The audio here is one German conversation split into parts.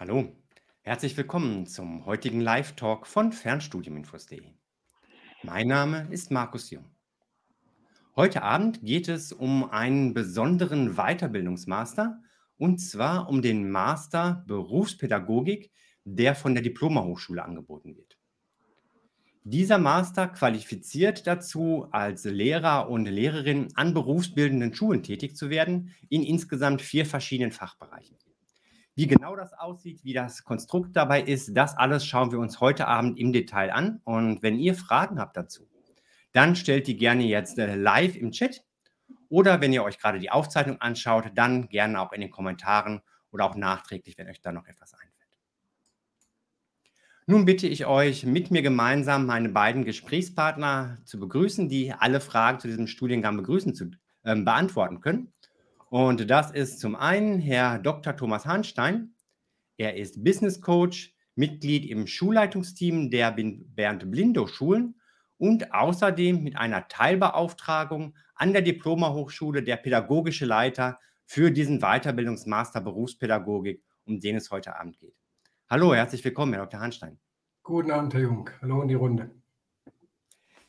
Hallo, herzlich willkommen zum heutigen Live-Talk von Fernstudiuminfos.de. Mein Name ist Markus Jung. Heute Abend geht es um einen besonderen Weiterbildungsmaster und zwar um den Master Berufspädagogik, der von der Diplomahochschule angeboten wird. Dieser Master qualifiziert dazu, als Lehrer und Lehrerin an berufsbildenden Schulen tätig zu werden, in insgesamt vier verschiedenen Fachbereichen. Wie genau das aussieht, wie das Konstrukt dabei ist, das alles schauen wir uns heute Abend im Detail an. Und wenn ihr Fragen habt dazu, dann stellt die gerne jetzt äh, live im Chat oder wenn ihr euch gerade die Aufzeichnung anschaut, dann gerne auch in den Kommentaren oder auch nachträglich, wenn euch da noch etwas einfällt. Nun bitte ich euch, mit mir gemeinsam meine beiden Gesprächspartner zu begrüßen, die alle Fragen zu diesem Studiengang begrüßen zu, äh, beantworten können. Und das ist zum einen Herr Dr. Thomas Hahnstein. Er ist Business Coach, Mitglied im Schulleitungsteam der Bernd Blindow Schulen und außerdem mit einer Teilbeauftragung an der Diplomahochschule der pädagogische Leiter für diesen Weiterbildungsmaster Berufspädagogik, um den es heute Abend geht. Hallo, herzlich willkommen, Herr Dr. Hahnstein. Guten Abend, Herr Jung. Hallo in die Runde.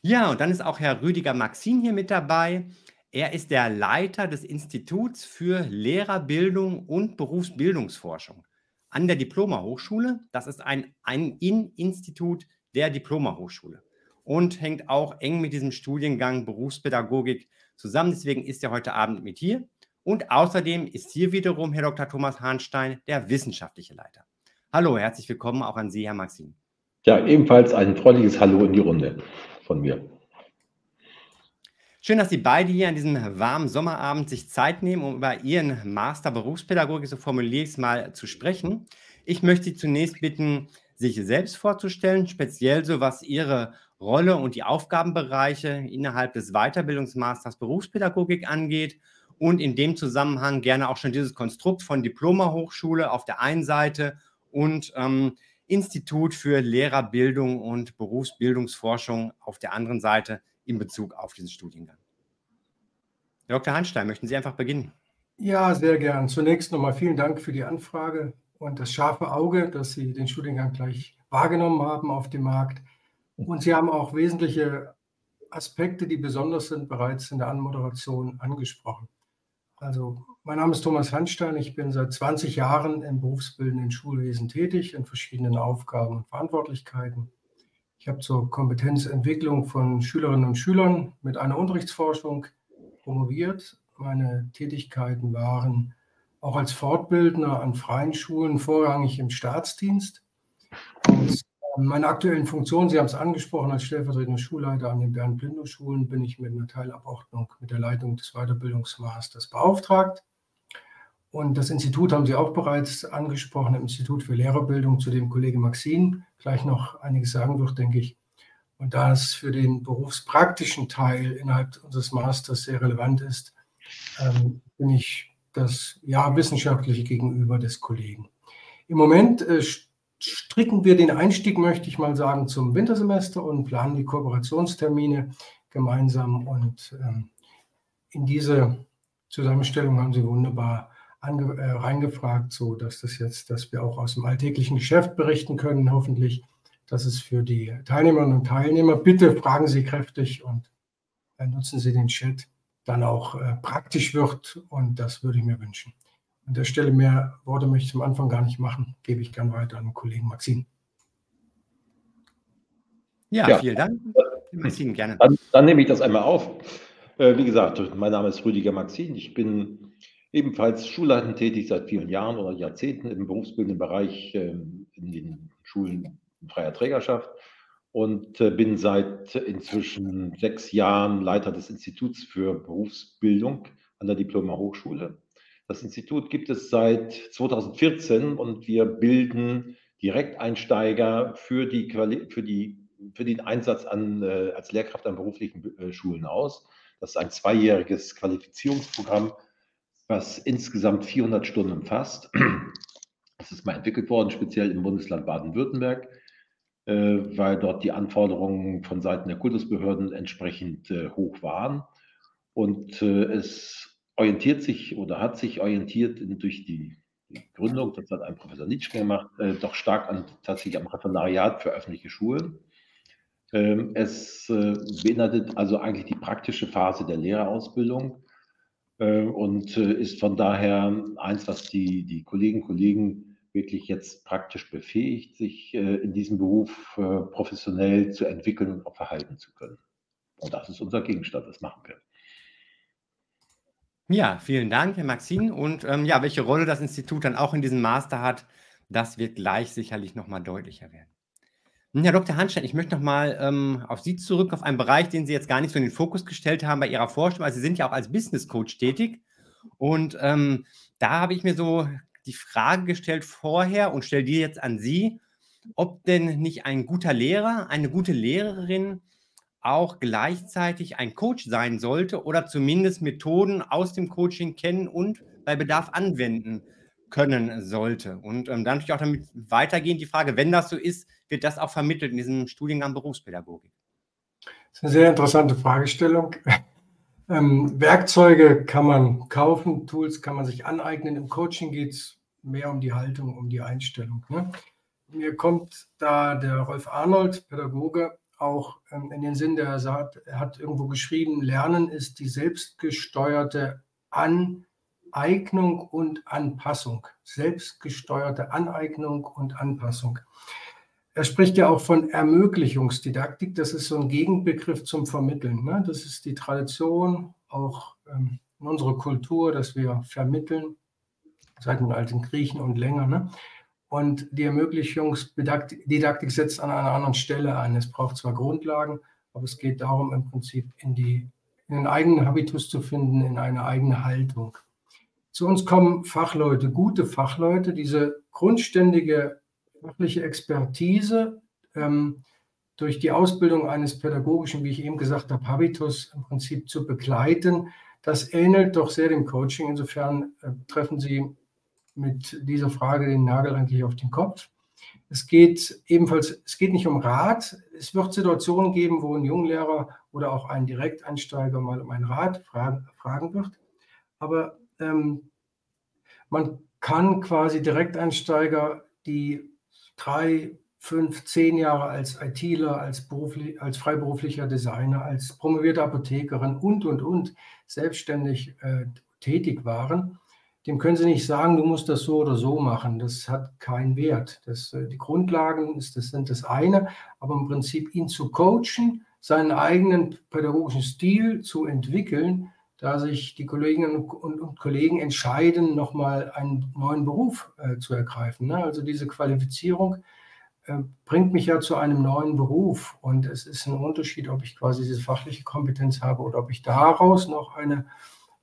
Ja, und dann ist auch Herr Rüdiger Maxin hier mit dabei. Er ist der Leiter des Instituts für Lehrerbildung und Berufsbildungsforschung an der Diplomahochschule. Das ist ein, ein In-Institut der Diplomahochschule und hängt auch eng mit diesem Studiengang Berufspädagogik zusammen. Deswegen ist er heute Abend mit hier. Und außerdem ist hier wiederum Herr Dr. Thomas Hahnstein der wissenschaftliche Leiter. Hallo, herzlich willkommen auch an Sie, Herr Maxim. Ja, ebenfalls ein freundliches Hallo in die Runde von mir. Schön, dass Sie beide hier an diesem warmen Sommerabend sich Zeit nehmen, um über Ihren Master Berufspädagogik, so formuliere ich es mal, zu sprechen. Ich möchte Sie zunächst bitten, sich selbst vorzustellen, speziell so was Ihre Rolle und die Aufgabenbereiche innerhalb des Weiterbildungsmasters Berufspädagogik angeht und in dem Zusammenhang gerne auch schon dieses Konstrukt von Diplomahochschule auf der einen Seite und ähm, Institut für Lehrerbildung und Berufsbildungsforschung auf der anderen Seite in Bezug auf diesen Studiengang. Herr Dr. Hanstein, möchten Sie einfach beginnen? Ja, sehr gern. Zunächst nochmal vielen Dank für die Anfrage und das scharfe Auge, dass Sie den Studiengang gleich wahrgenommen haben auf dem Markt. Und Sie haben auch wesentliche Aspekte, die besonders sind, bereits in der Anmoderation angesprochen. Also, mein Name ist Thomas Hanstein. Ich bin seit 20 Jahren im berufsbildenden Schulwesen tätig, in verschiedenen Aufgaben und Verantwortlichkeiten. Ich habe zur Kompetenzentwicklung von Schülerinnen und Schülern mit einer Unterrichtsforschung promoviert. Meine Tätigkeiten waren auch als Fortbildner an freien Schulen, vorrangig im Staatsdienst. Und meine aktuellen Funktionen, Sie haben es angesprochen, als stellvertretender Schulleiter an den Bernd-Blindow-Schulen bin ich mit einer Teilabordnung mit der Leitung des Weiterbildungsmasters beauftragt. Und das Institut haben Sie auch bereits angesprochen, im Institut für Lehrerbildung, zu dem Kollege Maxin gleich noch einiges sagen wird, denke ich. Und da es für den berufspraktischen Teil innerhalb unseres Masters sehr relevant ist, ähm, bin ich das ja wissenschaftliche Gegenüber des Kollegen. Im Moment äh, stricken wir den Einstieg, möchte ich mal sagen, zum Wintersemester und planen die Kooperationstermine gemeinsam. Und ähm, in diese Zusammenstellung haben Sie wunderbar ange, äh, reingefragt, so dass das jetzt, dass wir auch aus dem alltäglichen Geschäft berichten können, hoffentlich. Das ist für die Teilnehmerinnen und Teilnehmer. Bitte fragen Sie kräftig und äh, nutzen Sie den Chat, dann auch äh, praktisch wird und das würde ich mir wünschen. An der Stelle mehr Worte möchte ich zum Anfang gar nicht machen, gebe ich gern weiter an den Kollegen Maxim. Ja, ja, vielen Dank. Maxim, gerne. Dann, dann, nehme ich das einmal auf. Äh, wie gesagt, mein Name ist Rüdiger Maxim. Ich bin ebenfalls schulleitend tätig seit vielen Jahren oder Jahrzehnten im berufsbildenden Bereich ähm, in den Schulen in freier Trägerschaft und äh, bin seit inzwischen sechs Jahren Leiter des Instituts für Berufsbildung an der Diploma Hochschule. Das Institut gibt es seit 2014 und wir bilden Direkteinsteiger für, die für, die, für den Einsatz an, äh, als Lehrkraft an beruflichen äh, Schulen aus. Das ist ein zweijähriges Qualifizierungsprogramm, was insgesamt 400 Stunden umfasst. Das ist mal entwickelt worden, speziell im Bundesland Baden-Württemberg, äh, weil dort die Anforderungen von Seiten der Kultusbehörden entsprechend äh, hoch waren. Und äh, es orientiert sich oder hat sich orientiert durch die Gründung, das hat ein Professor Nitschke gemacht, doch stark an, tatsächlich am Referendariat für öffentliche Schulen. Ähm, es beinhaltet also eigentlich die praktische Phase der Lehrerausbildung und äh, ist von daher eins, was die, die Kolleginnen und Kollegen wirklich jetzt praktisch befähigt, sich äh, in diesem Beruf äh, professionell zu entwickeln und auch verhalten zu können. Und das ist unser Gegenstand, das machen wir. Ja, vielen Dank, Herr Maxin. Und ähm, ja, welche Rolle das Institut dann auch in diesem Master hat, das wird gleich sicherlich nochmal deutlicher werden. Hm, Herr Dr. Hanstein, ich möchte nochmal ähm, auf Sie zurück, auf einen Bereich, den Sie jetzt gar nicht so in den Fokus gestellt haben bei Ihrer Forschung. Also Sie sind ja auch als Business Coach tätig. Und ähm, da habe ich mir so die Frage gestellt vorher und stelle die jetzt an Sie, ob denn nicht ein guter Lehrer, eine gute Lehrerin auch gleichzeitig ein Coach sein sollte oder zumindest Methoden aus dem Coaching kennen und bei Bedarf anwenden können sollte. Und ähm, dann natürlich auch damit weitergehend die Frage, wenn das so ist, wird das auch vermittelt in diesem Studiengang Berufspädagogik? Das ist eine sehr interessante Fragestellung. Ähm, Werkzeuge kann man kaufen, Tools kann man sich aneignen. Im Coaching geht es mehr um die Haltung, um die Einstellung. Ne? Mir kommt da der Rolf Arnold, Pädagoge, auch ähm, in den Sinn, der sagt, er hat irgendwo geschrieben, Lernen ist die selbstgesteuerte Aneignung und Anpassung. Selbstgesteuerte Aneignung und Anpassung. Er spricht ja auch von Ermöglichungsdidaktik. Das ist so ein Gegenbegriff zum Vermitteln. Ne? Das ist die Tradition, auch ähm, in unserer Kultur, dass wir vermitteln, seit den alten Griechen und länger. Ne? Und die Ermöglichungsdidaktik setzt an einer anderen Stelle ein. Es braucht zwar Grundlagen, aber es geht darum, im Prinzip in, die, in den eigenen Habitus zu finden, in eine eigene Haltung. Zu uns kommen Fachleute, gute Fachleute, diese grundständige fachliche Expertise ähm, durch die Ausbildung eines pädagogischen, wie ich eben gesagt habe, Habitus im Prinzip zu begleiten. Das ähnelt doch sehr dem Coaching. Insofern äh, treffen Sie mit dieser Frage den Nagel eigentlich auf den Kopf. Es geht ebenfalls, es geht nicht um Rat. Es wird Situationen geben, wo ein Junglehrer oder auch ein Direkteinsteiger mal um einen Rat fragen, fragen wird. Aber ähm, man kann quasi Direkteinsteiger, die drei, fünf, zehn Jahre als ITler, als, beruflich, als freiberuflicher Designer, als promovierte Apothekerin und, und, und selbstständig äh, tätig waren, dem können Sie nicht sagen, du musst das so oder so machen. Das hat keinen Wert. Das, äh, die Grundlagen ist, das sind das eine, aber im Prinzip ihn zu coachen, seinen eigenen pädagogischen Stil zu entwickeln, da sich die Kolleginnen und, und Kollegen entscheiden, nochmal einen neuen Beruf äh, zu ergreifen. Ne? Also diese Qualifizierung äh, bringt mich ja zu einem neuen Beruf und es ist ein Unterschied, ob ich quasi diese fachliche Kompetenz habe oder ob ich daraus noch eine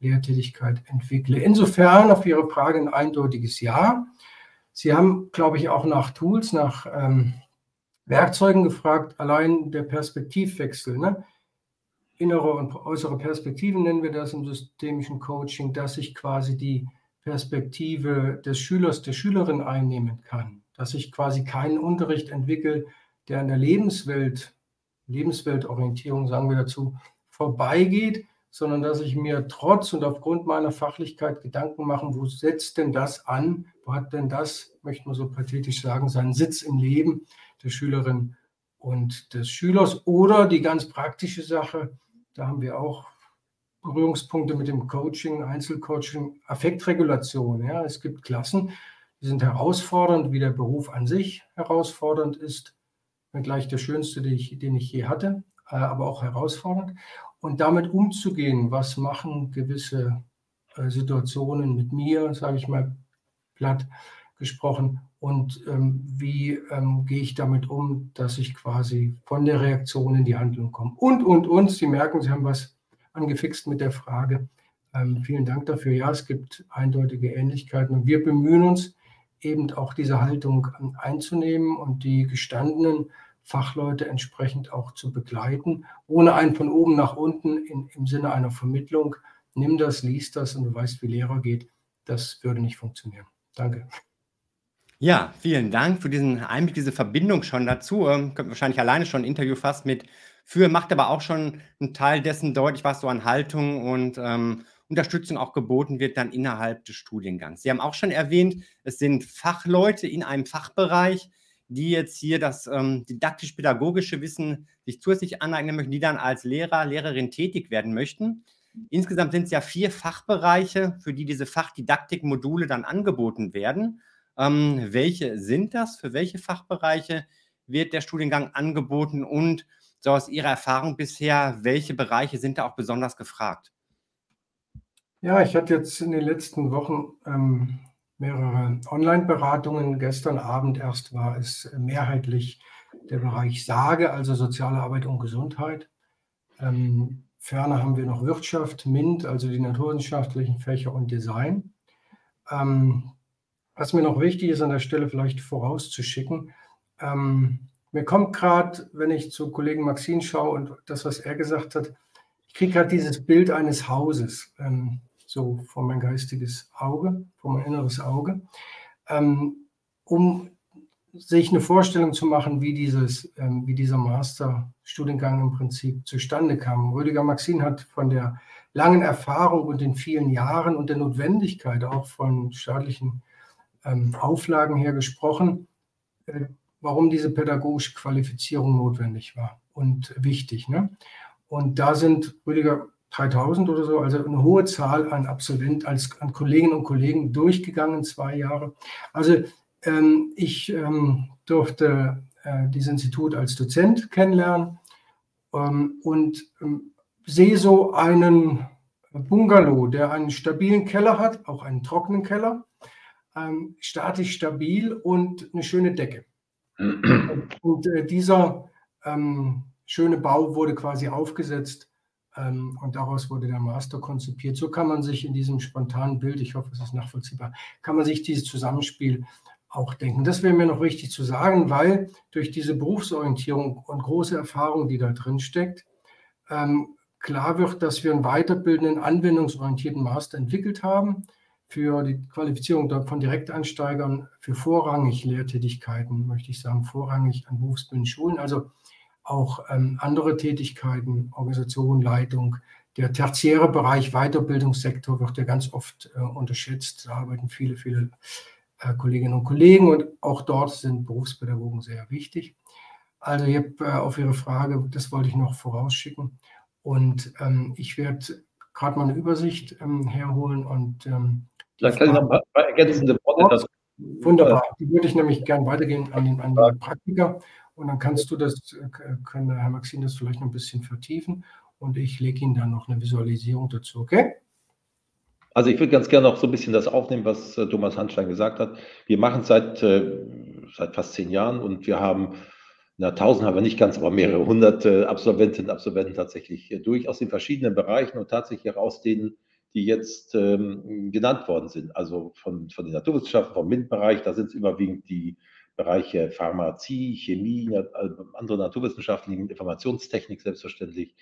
Lehrtätigkeit entwickle. Insofern auf Ihre Frage ein eindeutiges Ja. Sie haben, glaube ich, auch nach Tools, nach ähm, Werkzeugen gefragt, allein der Perspektivwechsel. Ne? Innere und äußere Perspektiven nennen wir das im systemischen Coaching, dass ich quasi die Perspektive des Schülers, der Schülerin einnehmen kann, dass ich quasi keinen Unterricht entwickle, der an der Lebenswelt, Lebensweltorientierung sagen wir dazu, vorbeigeht, sondern dass ich mir trotz und aufgrund meiner Fachlichkeit Gedanken mache, wo setzt denn das an, wo hat denn das, möchte man so pathetisch sagen, seinen Sitz im Leben der Schülerin und des Schülers? Oder die ganz praktische Sache, da haben wir auch Berührungspunkte mit dem Coaching, Einzelcoaching, Affektregulation. Ja, es gibt Klassen, die sind herausfordernd, wie der Beruf an sich herausfordernd ist, gleich der schönste, den ich, den ich je hatte, äh, aber auch herausfordernd. Und damit umzugehen, was machen gewisse äh, Situationen mit mir, sage ich mal platt gesprochen, und ähm, wie ähm, gehe ich damit um, dass ich quasi von der Reaktion in die Handlung komme. Und, und, und, Sie merken, Sie haben was angefixt mit der Frage. Ähm, vielen Dank dafür. Ja, es gibt eindeutige Ähnlichkeiten und wir bemühen uns eben auch diese Haltung einzunehmen und die gestandenen Fachleute entsprechend auch zu begleiten, ohne einen von oben nach unten in, im Sinne einer Vermittlung. Nimm das, lies das und du weißt, wie Lehrer geht. Das würde nicht funktionieren. Danke. Ja, vielen Dank für diesen Einblick, diese Verbindung schon dazu. Ähm, könnten wahrscheinlich alleine schon ein Interview fast mit führen, macht aber auch schon einen Teil dessen deutlich, was so an Haltung und, ähm, Unterstützung auch geboten wird dann innerhalb des Studiengangs. Sie haben auch schon erwähnt, es sind Fachleute in einem Fachbereich, die jetzt hier das ähm, didaktisch-pädagogische Wissen sich zusätzlich aneignen möchten, die dann als Lehrer, Lehrerin tätig werden möchten. Insgesamt sind es ja vier Fachbereiche, für die diese Fachdidaktikmodule dann angeboten werden. Ähm, welche sind das? Für welche Fachbereiche wird der Studiengang angeboten? Und so aus Ihrer Erfahrung bisher, welche Bereiche sind da auch besonders gefragt? Ja, ich hatte jetzt in den letzten Wochen ähm, mehrere Online-Beratungen. Gestern Abend erst war es mehrheitlich der Bereich Sage, also soziale Arbeit und Gesundheit. Ähm, ferner haben wir noch Wirtschaft, MINT, also die naturwissenschaftlichen Fächer und Design. Ähm, was mir noch wichtig ist, an der Stelle vielleicht vorauszuschicken, ähm, mir kommt gerade, wenn ich zu Kollegen Maxine schaue und das, was er gesagt hat, ich kriege gerade dieses Bild eines Hauses. Ähm, so vor mein geistiges Auge, vor mein inneres Auge, ähm, um sich eine Vorstellung zu machen, wie, dieses, ähm, wie dieser Masterstudiengang im Prinzip zustande kam. Rüdiger Maxin hat von der langen Erfahrung und den vielen Jahren und der Notwendigkeit auch von staatlichen ähm, Auflagen her gesprochen, äh, warum diese pädagogische Qualifizierung notwendig war und wichtig. Ne? Und da sind Rüdiger 3000 oder so, also eine hohe Zahl an Absolventen, als, an Kolleginnen und Kollegen durchgegangen, zwei Jahre. Also ähm, ich ähm, durfte äh, dieses Institut als Dozent kennenlernen ähm, und ähm, sehe so einen Bungalow, der einen stabilen Keller hat, auch einen trockenen Keller, ähm, statisch stabil und eine schöne Decke. und äh, dieser ähm, schöne Bau wurde quasi aufgesetzt ähm, und daraus wurde der Master konzipiert. So kann man sich in diesem spontanen Bild, ich hoffe, es ist nachvollziehbar, kann man sich dieses Zusammenspiel auch denken. Das wäre mir noch wichtig zu sagen, weil durch diese Berufsorientierung und große Erfahrung, die da drin steckt, ähm, klar wird, dass wir einen weiterbildenden, anwendungsorientierten Master entwickelt haben für die Qualifizierung von Direktansteigern für vorrangig Lehrtätigkeiten, möchte ich sagen, vorrangig an Berufsbildenden Schulen. Also auch ähm, andere Tätigkeiten, Organisation, Leitung. Der tertiäre Bereich Weiterbildungssektor wird ja ganz oft äh, unterschätzt. Da arbeiten viele, viele äh, Kolleginnen und Kollegen und auch dort sind Berufspädagogen sehr wichtig. Also ich habe äh, auf Ihre Frage, das wollte ich noch vorausschicken. Und ähm, ich werde gerade mal eine Übersicht ähm, herholen und ähm, Vielleicht kann ich noch ein paar ergänzende Worte. Wunderbar. Die würde ich nämlich gern weitergehen an den, an den Praktiker. Und dann kannst du das, äh, kann Herr Maxim das vielleicht noch ein bisschen vertiefen und ich lege Ihnen dann noch eine Visualisierung dazu, okay? Also ich würde ganz gerne noch so ein bisschen das aufnehmen, was äh, Thomas Hanstein gesagt hat. Wir machen es seit, äh, seit fast zehn Jahren und wir haben, na tausend haben wir nicht ganz, aber mehrere hundert Absolventinnen und Absolventen tatsächlich durch aus den verschiedenen Bereichen und tatsächlich auch aus denen, die jetzt ähm, genannt worden sind. Also von, von den Naturwissenschaften, vom MINT-Bereich, da sind es überwiegend die Bereiche Pharmazie, Chemie, äh, andere Naturwissenschaften, Informationstechnik selbstverständlich,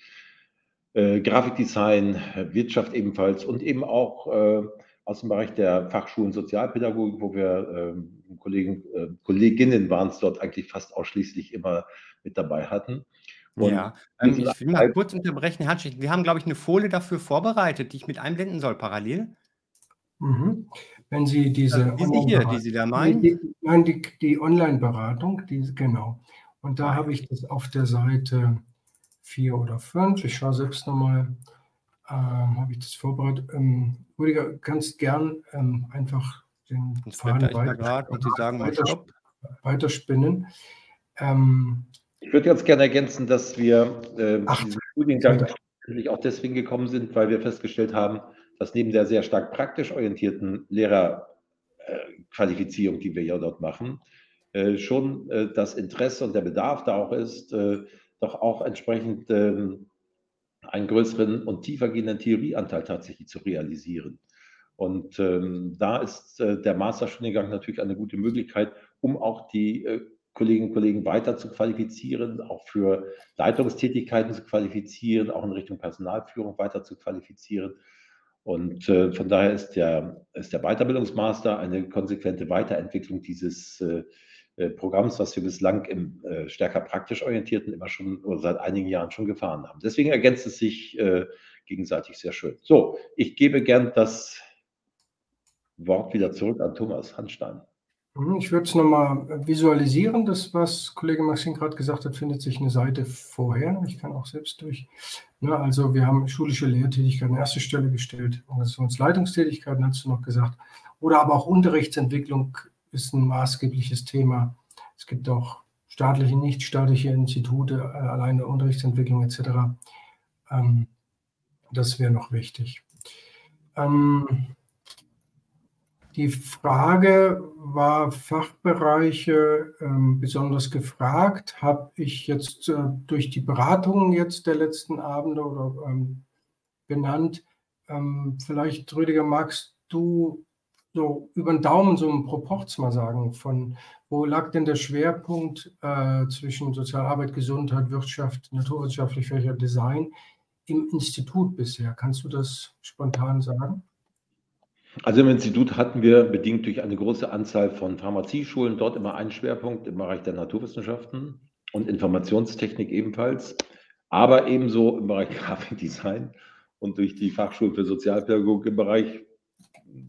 äh, Grafikdesign, Wirtschaft ebenfalls und eben auch äh, aus dem Bereich der Fachschulen Sozialpädagogik, wo wir äh, Kollegen, Kolleginnen waren es dort eigentlich fast ausschließlich immer mit dabei hatten. Und ja, ähm, ich will mal kurz unterbrechen, Herr Wir haben, glaube ich, eine Folie dafür vorbereitet, die ich mit einblenden soll parallel. Mhm. Wenn Sie diese. Also die hier, die Sie da meinen? Die, nein, die, die Online-Beratung, genau. Und da habe ich das auf der Seite 4 oder 5. Ich schaue selbst nochmal, ähm, habe ich das vorbereitet. Ähm, Rüdiger, kannst gern ähm, einfach den Faden weiter, und Sie sagen weiter, weiterspinnen. Ähm, ich würde ganz gerne ergänzen, dass wir äh, diesen Studiengang auch deswegen gekommen sind, weil wir festgestellt haben, dass neben der sehr stark praktisch orientierten Lehrerqualifizierung, die wir ja dort machen, äh, schon äh, das Interesse und der Bedarf da auch ist, äh, doch auch entsprechend ähm, einen größeren und tiefer gehenden Theorieanteil tatsächlich zu realisieren. Und ähm, da ist äh, der Masterstudiengang natürlich eine gute Möglichkeit, um auch die äh, Kolleginnen und Kollegen weiter zu qualifizieren, auch für Leitungstätigkeiten zu qualifizieren, auch in Richtung Personalführung weiter zu qualifizieren und äh, von daher ist der, ist der Weiterbildungsmaster eine konsequente Weiterentwicklung dieses äh, äh, Programms, was wir bislang im äh, stärker praktisch orientierten immer schon oder seit einigen Jahren schon gefahren haben. Deswegen ergänzt es sich äh, gegenseitig sehr schön. So, ich gebe gern das Wort wieder zurück an Thomas Hanstein. Mhm, ich würde es nochmal visualisieren. Das, was Kollege Maxim gerade gesagt hat, findet sich eine Seite vorher. Ich kann auch selbst durch. Ne, also wir haben schulische Lehrtätigkeit an erste Stelle gestellt. Organisationsleitungstätigkeiten hast du noch gesagt. Oder aber auch Unterrichtsentwicklung ist ein maßgebliches Thema. Es gibt auch staatliche, nichtstaatliche Institute, äh, alleine Unterrichtsentwicklung etc. Ähm, das wäre noch wichtig. Ähm, die Frage war Fachbereiche ähm, besonders gefragt. Habe ich jetzt äh, durch die Beratungen jetzt der letzten Abende oder ähm, benannt. Ähm, vielleicht, Rüdiger, magst du so über den Daumen so einen Proporz mal sagen, von wo lag denn der Schwerpunkt äh, zwischen Sozialarbeit, Gesundheit, Wirtschaft, naturwissenschaftlich Fächer, Design im Institut bisher? Kannst du das spontan sagen? Also im Institut hatten wir bedingt durch eine große Anzahl von Pharmazieschulen dort immer einen Schwerpunkt im Bereich der Naturwissenschaften und Informationstechnik ebenfalls, aber ebenso im Bereich Grafikdesign und durch die Fachschulen für Sozialpädagogik im Bereich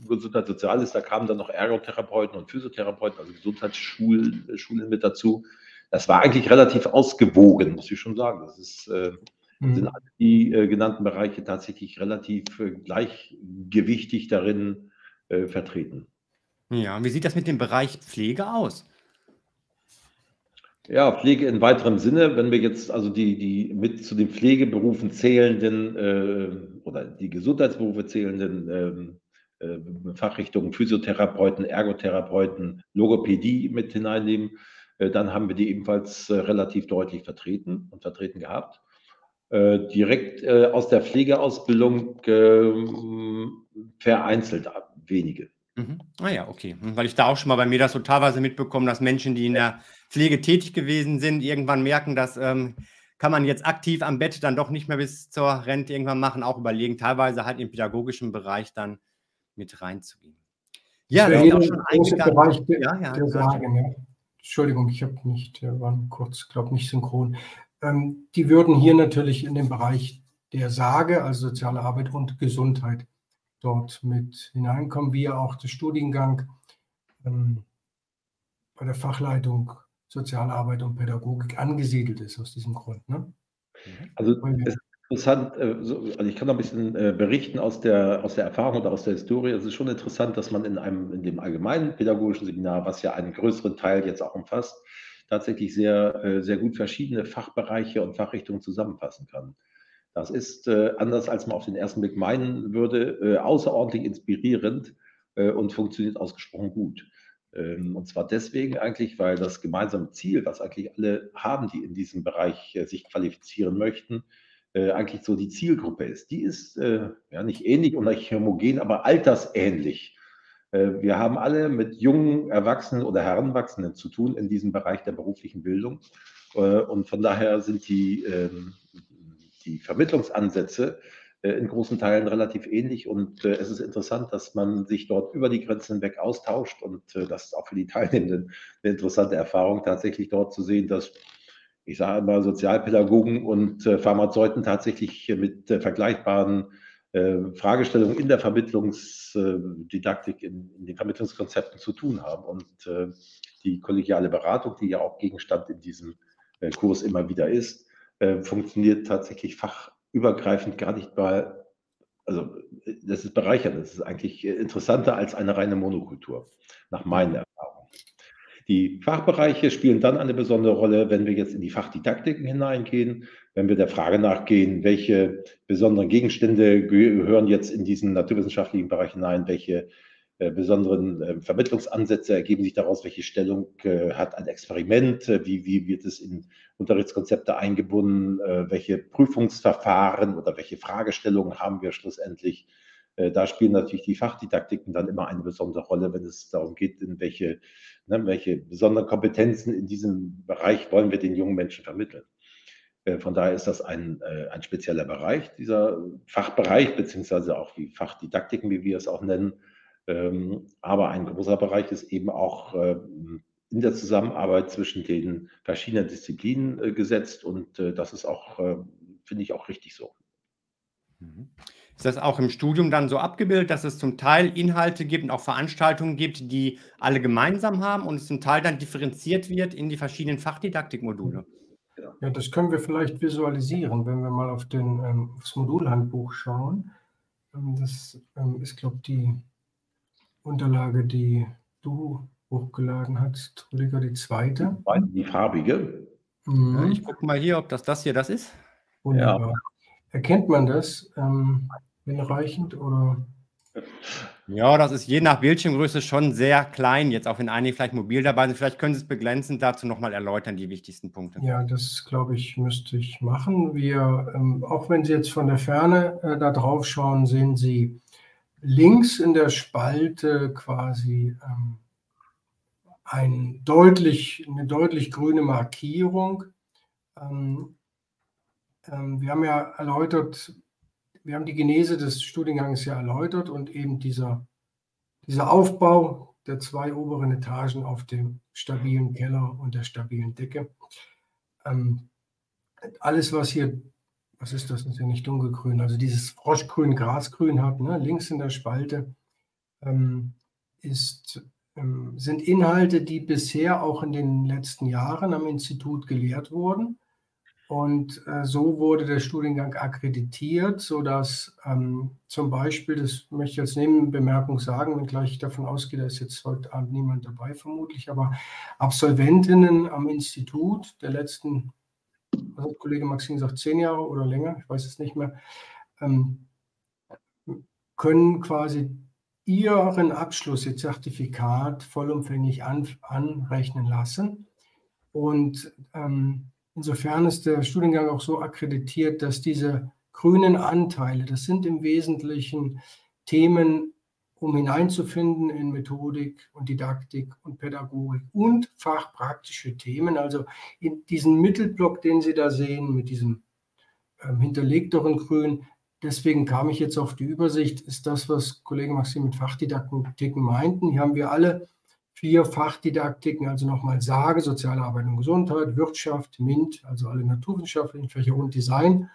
Gesundheit Soziales, da kamen dann noch Ergotherapeuten und Physiotherapeuten, also Gesundheitsschulen mit dazu. Das war eigentlich relativ ausgewogen, muss ich schon sagen. Das ist, äh, mhm. sind die äh, genannten Bereiche tatsächlich relativ äh, gleichgewichtig darin äh, vertreten. Ja, und wie sieht das mit dem Bereich Pflege aus? Ja, Pflege in weiterem Sinne, wenn wir jetzt also die, die mit zu den Pflegeberufen zählenden äh, oder die Gesundheitsberufe zählenden ähm, äh, Fachrichtungen Physiotherapeuten, Ergotherapeuten, Logopädie mit hineinnehmen, äh, dann haben wir die ebenfalls relativ deutlich vertreten und vertreten gehabt. Direkt aus der Pflegeausbildung ähm, vereinzelt wenige. Mhm. Ah ja, okay. Hm, weil ich da auch schon mal bei mir das so teilweise mitbekommen, dass Menschen, die in der Pflege tätig gewesen sind, irgendwann merken, dass ähm, kann man jetzt aktiv am Bett dann doch nicht mehr bis zur Rente irgendwann machen, auch überlegen, teilweise halt im pädagogischen Bereich dann mit reinzugehen. Ja, das ist auch schon eingegangen. Bereich der, ja, ja, der ja. Entschuldigung, ich habe nicht, wir waren kurz, glaube nicht synchron. Ähm, die würden hier natürlich in den Bereich der Sage, also soziale Arbeit und Gesundheit, dort mit hineinkommen, wie auch der Studiengang ähm, bei der Fachleitung Soziale Arbeit und Pädagogik angesiedelt ist aus diesem Grund. Ne? Also es Interessant, äh, also ich kann noch ein bisschen äh, berichten aus der, aus der Erfahrung oder aus der Historie. Es ist schon interessant, dass man in einem, in dem allgemeinen pädagogischen Seminar, was ja einen größeren Teil jetzt auch umfasst, tatsächlich sehr, äh, sehr gut verschiedene Fachbereiche und Fachrichtungen zusammenfassen kann. Das ist anders, als man auf den ersten Blick meinen würde, außerordentlich inspirierend und funktioniert ausgesprochen gut. Ähm, und zwar deswegen eigentlich, weil das gemeinsame Ziel, was eigentlich alle haben, die in diesem Bereich sich qualifizieren möchten, äh, eigentlich so die Zielgruppe ist. Die ist äh, ja nicht ähnlich und nicht homogen, aber altersähnlich. Äh, wir haben alle mit jungen Erwachsenen oder Heranwachsenden zu tun in diesem Bereich der beruflichen Bildung. Äh, und von daher sind die, ähm, die Vermittlungsansätze äh, in großen Teilen relativ ähnlich. Und es ist interessant, dass man sich dort über die Grenzen hinweg austauscht. Und das ist auch für die Teilnehmenden eine interessante Erfahrung, tatsächlich dort zu sehen, dass ich sage immer, Sozialpädagogen und Pharmazeuten tatsächlich mit vergleichbaren Fragestellungen in der Vermittlungsdidaktik, in, in, den Vermittlungskonzepten zu tun haben. Und äh, die kollegiale Beratung, die ja auch Gegenstand in diesem äh, Kurs immer wieder ist, äh, funktioniert tatsächlich fachübergreifend gar nicht mal. Also das ist bereichernd, das ist eigentlich interessanter als eine reine Monokultur, nach meinen. Die Fachbereiche spielen dann eine besondere Rolle, wenn wir jetzt in die Fachdidaktiken hineingehen, wenn wir der Frage nachgehen, welche besonderen Gegenstände gehören jetzt in diesen naturwissenschaftlichen Bereich hinein, welche äh, besonderen äh, Vermittlungsansätze ergeben sich daraus, welche Stellung äh, hat ein Experiment, äh, wie, wie wird es in Unterrichtskonzepte eingebunden, welche Prüfungsverfahren oder welche Fragestellungen haben wir schlussendlich da spielen natürlich die Fachdidaktiken dann immer eine besondere Rolle, wenn es darum geht, in welche, ne, welche besonderen Kompetenzen in diesem Bereich wollen wir den jungen Menschen vermitteln. Äh, von daher ist das ein, äh, ein spezieller Bereich, dieser Fachbereich, beziehungsweise auch die Fachdidaktiken, wie wir es auch nennen. Ähm, aber ein großer Bereich ist eben auch in der Zusammenarbeit zwischen den verschiedenen Disziplinen gesetzt und das ist auch, finde ich, auch richtig so. Mhm. Ist das auch im Studium dann so abgebildet, dass es zum Teil Inhalte gibt und auch Veranstaltungen gibt, die alle gemeinsam haben und es zum Teil dann differenziert wird in die verschiedenen Fachdidaktikmodule? Ja, das können wir vielleicht visualisieren, wenn wir mal auf den, ähm, das Modulhandbuch schauen. Ähm, das ähm, ist, glaube ich, die Unterlage, die du hochgeladen hast, Rüdiger, die zweite. Die farbige. Mhm. Ich gucke mal hier, ob das das hier das ist. Wunderbar. Ja. Erkennt man das ähm, hinreichend oder? Ja, das ist je nach Bildschirmgröße schon sehr klein, jetzt auch wenn einige vielleicht mobil dabei sind. Vielleicht können Sie es beglänzend dazu nochmal erläutern, die wichtigsten Punkte. Ja, das glaube ich, müsste ich machen. Wir, ähm, auch wenn Sie jetzt von der Ferne äh, da drauf schauen, sehen Sie links in der Spalte quasi ähm, ein deutlich, eine deutlich grüne Markierung. Ähm, wir haben ja erläutert, wir haben die Genese des Studiengangs ja erläutert und eben dieser, dieser Aufbau der zwei oberen Etagen auf dem stabilen Keller und der stabilen Decke. Ähm, alles, was hier, was ist das, das ist ja nicht dunkelgrün, also dieses Froschgrün, Grasgrün hat, ne, links in der Spalte, ähm, ist, ähm, sind Inhalte, die bisher auch in den letzten Jahren am Institut gelehrt wurden und äh, so wurde der Studiengang akkreditiert, sodass ähm, zum Beispiel, das möchte ich als Nebenbemerkung sagen, wenngleich ich davon ausgehe, da ist jetzt heute Abend niemand dabei vermutlich, aber Absolventinnen am Institut der letzten, was hat Kollege Maxim gesagt, zehn Jahre oder länger, ich weiß es nicht mehr, ähm, können quasi ihren Abschluss, ihr Zertifikat vollumfänglich an, anrechnen lassen. Und ähm, Insofern ist der Studiengang auch so akkreditiert, dass diese grünen Anteile, das sind im Wesentlichen Themen, um hineinzufinden in Methodik und Didaktik und Pädagogik und fachpraktische Themen. Also in diesen Mittelblock, den Sie da sehen, mit diesem ähm, hinterlegteren Grün, deswegen kam ich jetzt auf die Übersicht, ist das, was Kollege Maxim mit Fachdidaktiken meinten. Hier haben wir alle vier Fachdidaktiken, also nochmal Sage, Soziale Arbeit und Gesundheit, Wirtschaft, MINT, also alle naturwissenschaftlichen Fächer und Design.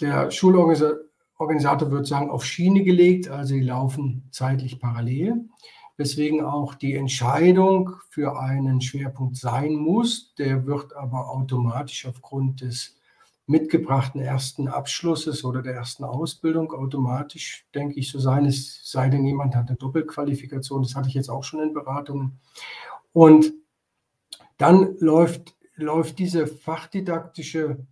Der Schulorganisator wird sagen, auf Schiene gelegt, also die laufen zeitlich parallel, weswegen auch die Entscheidung für einen Schwerpunkt sein muss. Der wird aber automatisch aufgrund des mitgebrachten ersten Abschlusses oder der ersten Ausbildung automatisch, denke ich, so sein. Es sei denn, jemand hat eine Doppelqualifikation. Das hatte ich jetzt auch schon in Beratungen. Und dann läuft, läuft diese fachdidaktische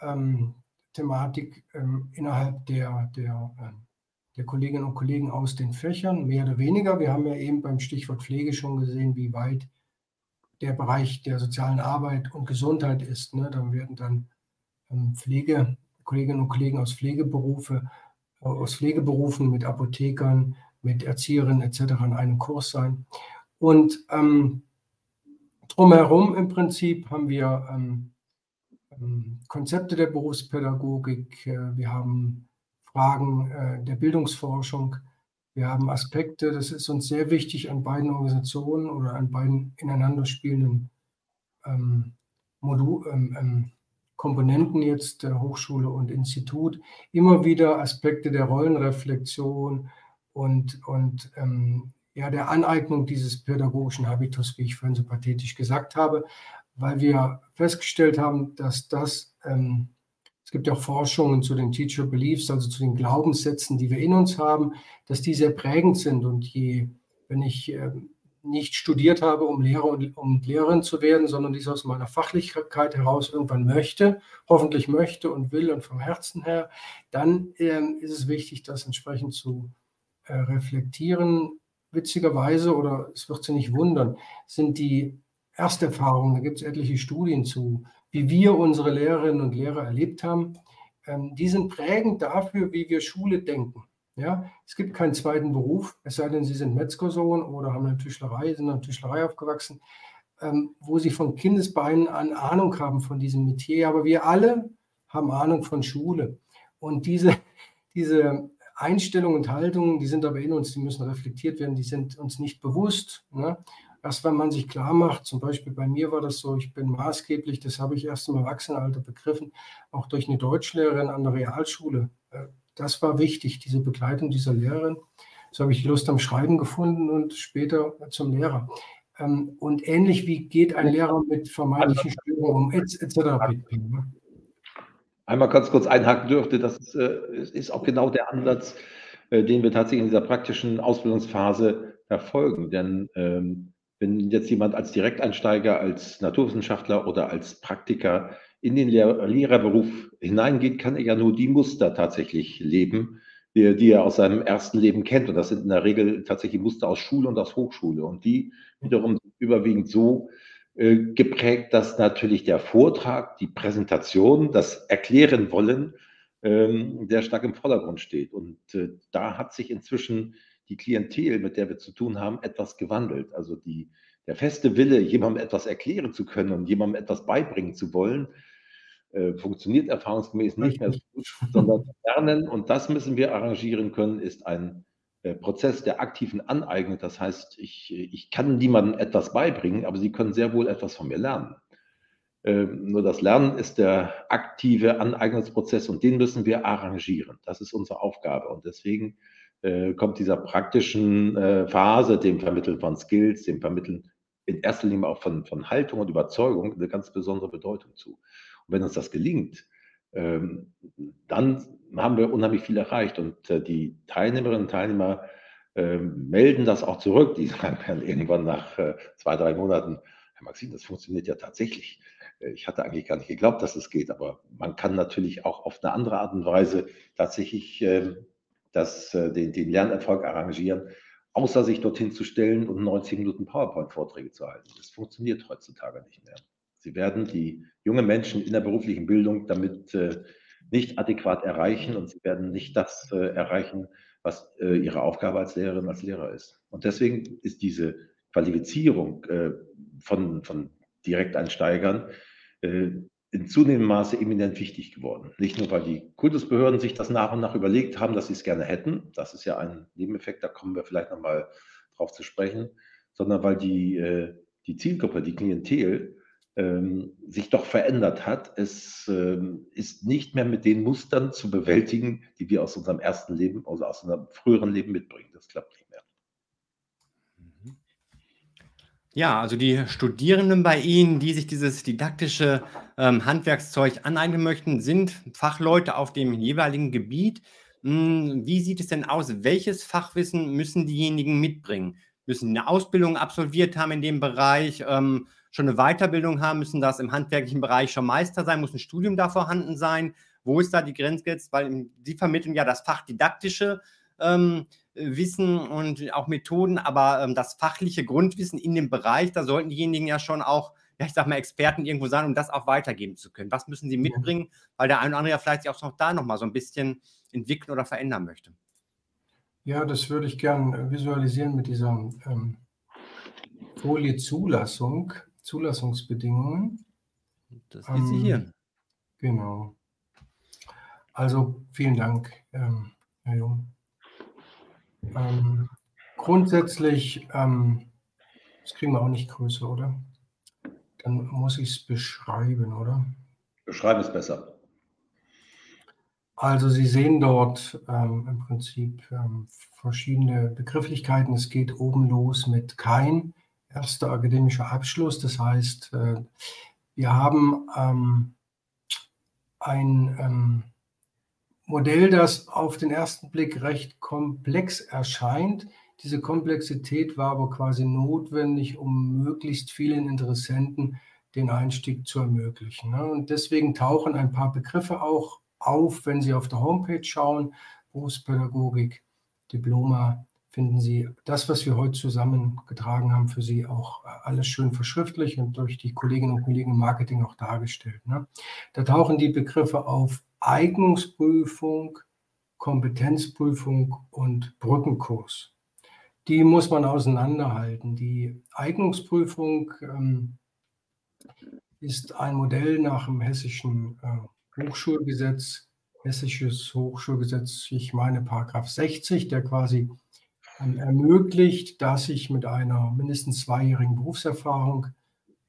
ähm, Thematik ähm, innerhalb der, der, äh, der Kolleginnen und Kollegen aus den Fächern, mehr oder weniger. Wir haben ja eben beim Stichwort Pflege schon gesehen, wie weit der Bereich der sozialen Arbeit und Gesundheit ist. Ne? Dann werden dann ähm, Pflege, Kolleginnen und Kollegen aus Pflegeberufe, äh, aus Pflegeberufen mit Apothekern, mit Erzieherinnen etc. in einem Kurs sein. Und ähm, drumherum im Prinzip haben wir ähm, ähm Konzepte der Berufspädagogik, äh, wir haben Fragen äh, der Bildungsforschung, wir haben Aspekte, das ist uns sehr wichtig an beiden Organisationen oder an beiden ineinander spielenden ähm, Modul, ähm, ähm Komponenten jetzt der Hochschule und Institut immer wieder Aspekte der Rollenreflexion und, und ähm, ja, der Aneignung dieses pädagogischen Habitus, wie ich vorhin so pathetisch gesagt habe, weil wir festgestellt haben, dass das, ähm, es gibt ja auch Forschungen zu den Teacher Beliefs, also zu den Glaubenssätzen, die wir in uns haben, dass die sehr prägend sind. Und je, wenn ich ähm, nicht studiert habe, um Lehrer und um Lehrerin zu werden, sondern dies aus meiner Fachlichkeit heraus irgendwann möchte, hoffentlich möchte und will und vom Herzen her, dann ähm, ist es wichtig, das entsprechend zu äh, reflektieren. Witzigerweise, oder es wird Sie nicht wundern, sind die Ersterfahrungen, da gibt es etliche Studien zu, wie wir unsere Lehrerinnen und Lehrer erlebt haben, ähm, die sind prägend dafür, wie wir Schule denken. Ja, es gibt keinen zweiten Beruf, es sei denn, Sie sind Metzgersohn oder haben eine Tischlerei, sind in der Tischlerei aufgewachsen, ähm, wo Sie von Kindesbeinen an Ahnung haben von diesem Metier. Aber wir alle haben Ahnung von Schule. Und diese, diese Einstellungen und Haltungen, die sind aber in uns, die müssen reflektiert werden, die sind uns nicht bewusst. Ne? Erst wenn man sich klar macht, zum Beispiel bei mir war das so, ich bin maßgeblich, das habe ich erst im Erwachsenenalter begriffen, auch durch eine Deutschlehrerin an der Realschule äh, das war wichtig, diese Begleitung dieser Lehrerin. So habe ich Lust am Schreiben gefunden und später zum Lehrer. Ähm, und ähnlich wie geht ein Lehrer mit vermeintlichen Störungen um, etc. Ne? Einmal ganz kurz einhaken dürfte, das ist, äh, ist auch genau der Ansatz, äh, den wir tatsächlich in dieser praktischen Ausbildungsphase verfolgen. Denn ähm, wenn jetzt jemand als Direkteinsteiger, als Naturwissenschaftler oder als Praktiker in den Lehr Lehrerberuf hineingeht, kann er ja nur die Muster tatsächlich leben, die, die, er aus seinem ersten Leben kennt. Und das sind in der Regel tatsächlich Muster aus Schule und aus Hochschule. Und die wiederum überwiegend so äh, geprägt, dass natürlich der Vortrag, die Präsentation, das Erklären wollen, ähm, sehr stark im Vordergrund steht. Und äh, da hat sich inzwischen die Klientel, mit der wir zu tun haben, etwas gewandelt. Also die, der feste Wille, jemandem etwas erklären zu können und jemandem etwas beibringen zu wollen, äh, funktioniert erfahrungsgemäß nicht mehr so gut, sondern lernen, und das müssen wir arrangieren können, ist ein äh, Prozess der aktiven Aneignung. Das heißt, ich, ich kann niemandem etwas beibringen, aber sie können sehr wohl etwas von mir lernen. Ähm, nur das Lernen ist der aktive Aneignungsprozess und den müssen wir arrangieren. Das ist unsere Aufgabe. Und deswegen äh, kommt dieser praktischen äh, Phase, dem Vermitteln von Skills, dem Vermitteln in erster Linie auch von, von Haltung und Überzeugung eine ganz besondere Bedeutung zu. Und wenn uns das gelingt, ähm, dann haben wir unheimlich viel erreicht. Und äh, die Teilnehmerinnen und Teilnehmer ähm, melden das auch zurück. Die sagen dann irgendwann nach äh, zwei, drei Monaten, Herr Maxim, das funktioniert ja tatsächlich. Äh, ich hatte eigentlich gar nicht geglaubt, dass es geht, aber man kann natürlich auch auf eine andere Art und Weise tatsächlich ähm, das, den, den Lernerfolg arrangieren, außer sich dorthin zu stellen und 90 Minuten PowerPoint-Vorträge zu halten. Das funktioniert heutzutage nicht mehr. Sie werden die jungen Menschen in der beruflichen Bildung damit äh, nicht adäquat erreichen und sie werden nicht das äh, erreichen, was äh, ihre Aufgabe als Lehrerin, als Lehrer ist. Und deswegen ist diese Qualifizierung von, von Direkteinsteigern in zunehmendem Maße eminent wichtig geworden. Nicht nur, weil die Kultusbehörden sich das nach und nach überlegt haben, dass sie es gerne hätten. Das ist ja ein Nebeneffekt, da kommen wir vielleicht nochmal drauf zu sprechen, sondern weil die, die Zielgruppe, die Klientel, ähm, sich doch verändert hat. Es ähm, ist nicht mehr mit den Mustern zu bewältigen, die wir aus unserem ersten Leben, also aus unserem früheren Leben mitbringen. Das klappt nicht mehr. Mhm. Ja, also die Studierenden bei Ihnen, die sich dieses didaktische ähm, Handwerkszeug aneignen möchten, sind Fachleute auf dem jeweiligen Gebiet. Hm, wie sieht es denn aus? Welches Fachwissen müssen diejenigen mitbringen? Müssen eine Ausbildung absolviert haben in dem Bereich? Ähm, schon eine Weiterbildung haben, müssen das im handwerklichen Bereich schon Meister sein, muss ein Studium da vorhanden sein. Wo ist da die Grenze jetzt? Weil Sie vermitteln ja das fachdidaktische ähm, Wissen und auch Methoden, aber ähm, das fachliche Grundwissen in dem Bereich, da sollten diejenigen ja schon auch, ja, ich sag mal, Experten irgendwo sein, um das auch weitergeben zu können. Was müssen sie mitbringen? Weil der eine oder andere ja vielleicht auch noch da nochmal so ein bisschen entwickeln oder verändern möchte. Ja, das würde ich gern visualisieren mit dieser ähm, Folie Zulassung. Zulassungsbedingungen. Das ist sie hier. Genau. Also vielen Dank, ähm, Herr Jung. Ähm, grundsätzlich, ähm, das kriegen wir auch nicht größer, oder? Dann muss ich es beschreiben, oder? Beschreiben es besser. Also Sie sehen dort ähm, im Prinzip ähm, verschiedene Begrifflichkeiten. Es geht oben los mit kein erster akademischer Abschluss. Das heißt, äh, wir haben ähm, ein ähm, Modell, das auf den ersten Blick recht komplex erscheint. Diese Komplexität war aber quasi notwendig, um möglichst vielen Interessenten den Einstieg zu ermöglichen. Ne? Und deswegen tauchen ein paar Begriffe auch auf, wenn Sie auf der Homepage schauen, Berufspädagogik, Diploma, finden Sie das, was wir heute zusammengetragen haben, für Sie auch äh, alles schön verschriftlich und durch die Kolleginnen und Kollegen im Marketing auch dargestellt. Ne? Da tauchen die Begriffe auf Eignungsprüfung, Kompetenzprüfung und Brückenkurs. Die muss man auseinanderhalten. Die Eignungsprüfung ähm, ist ein Modell nach dem hessischen äh, Hochschulgesetz, hessisches Hochschulgesetz, ich meine Paragraph 60, der quasi ermöglicht, dass ich mit einer mindestens zweijährigen Berufserfahrung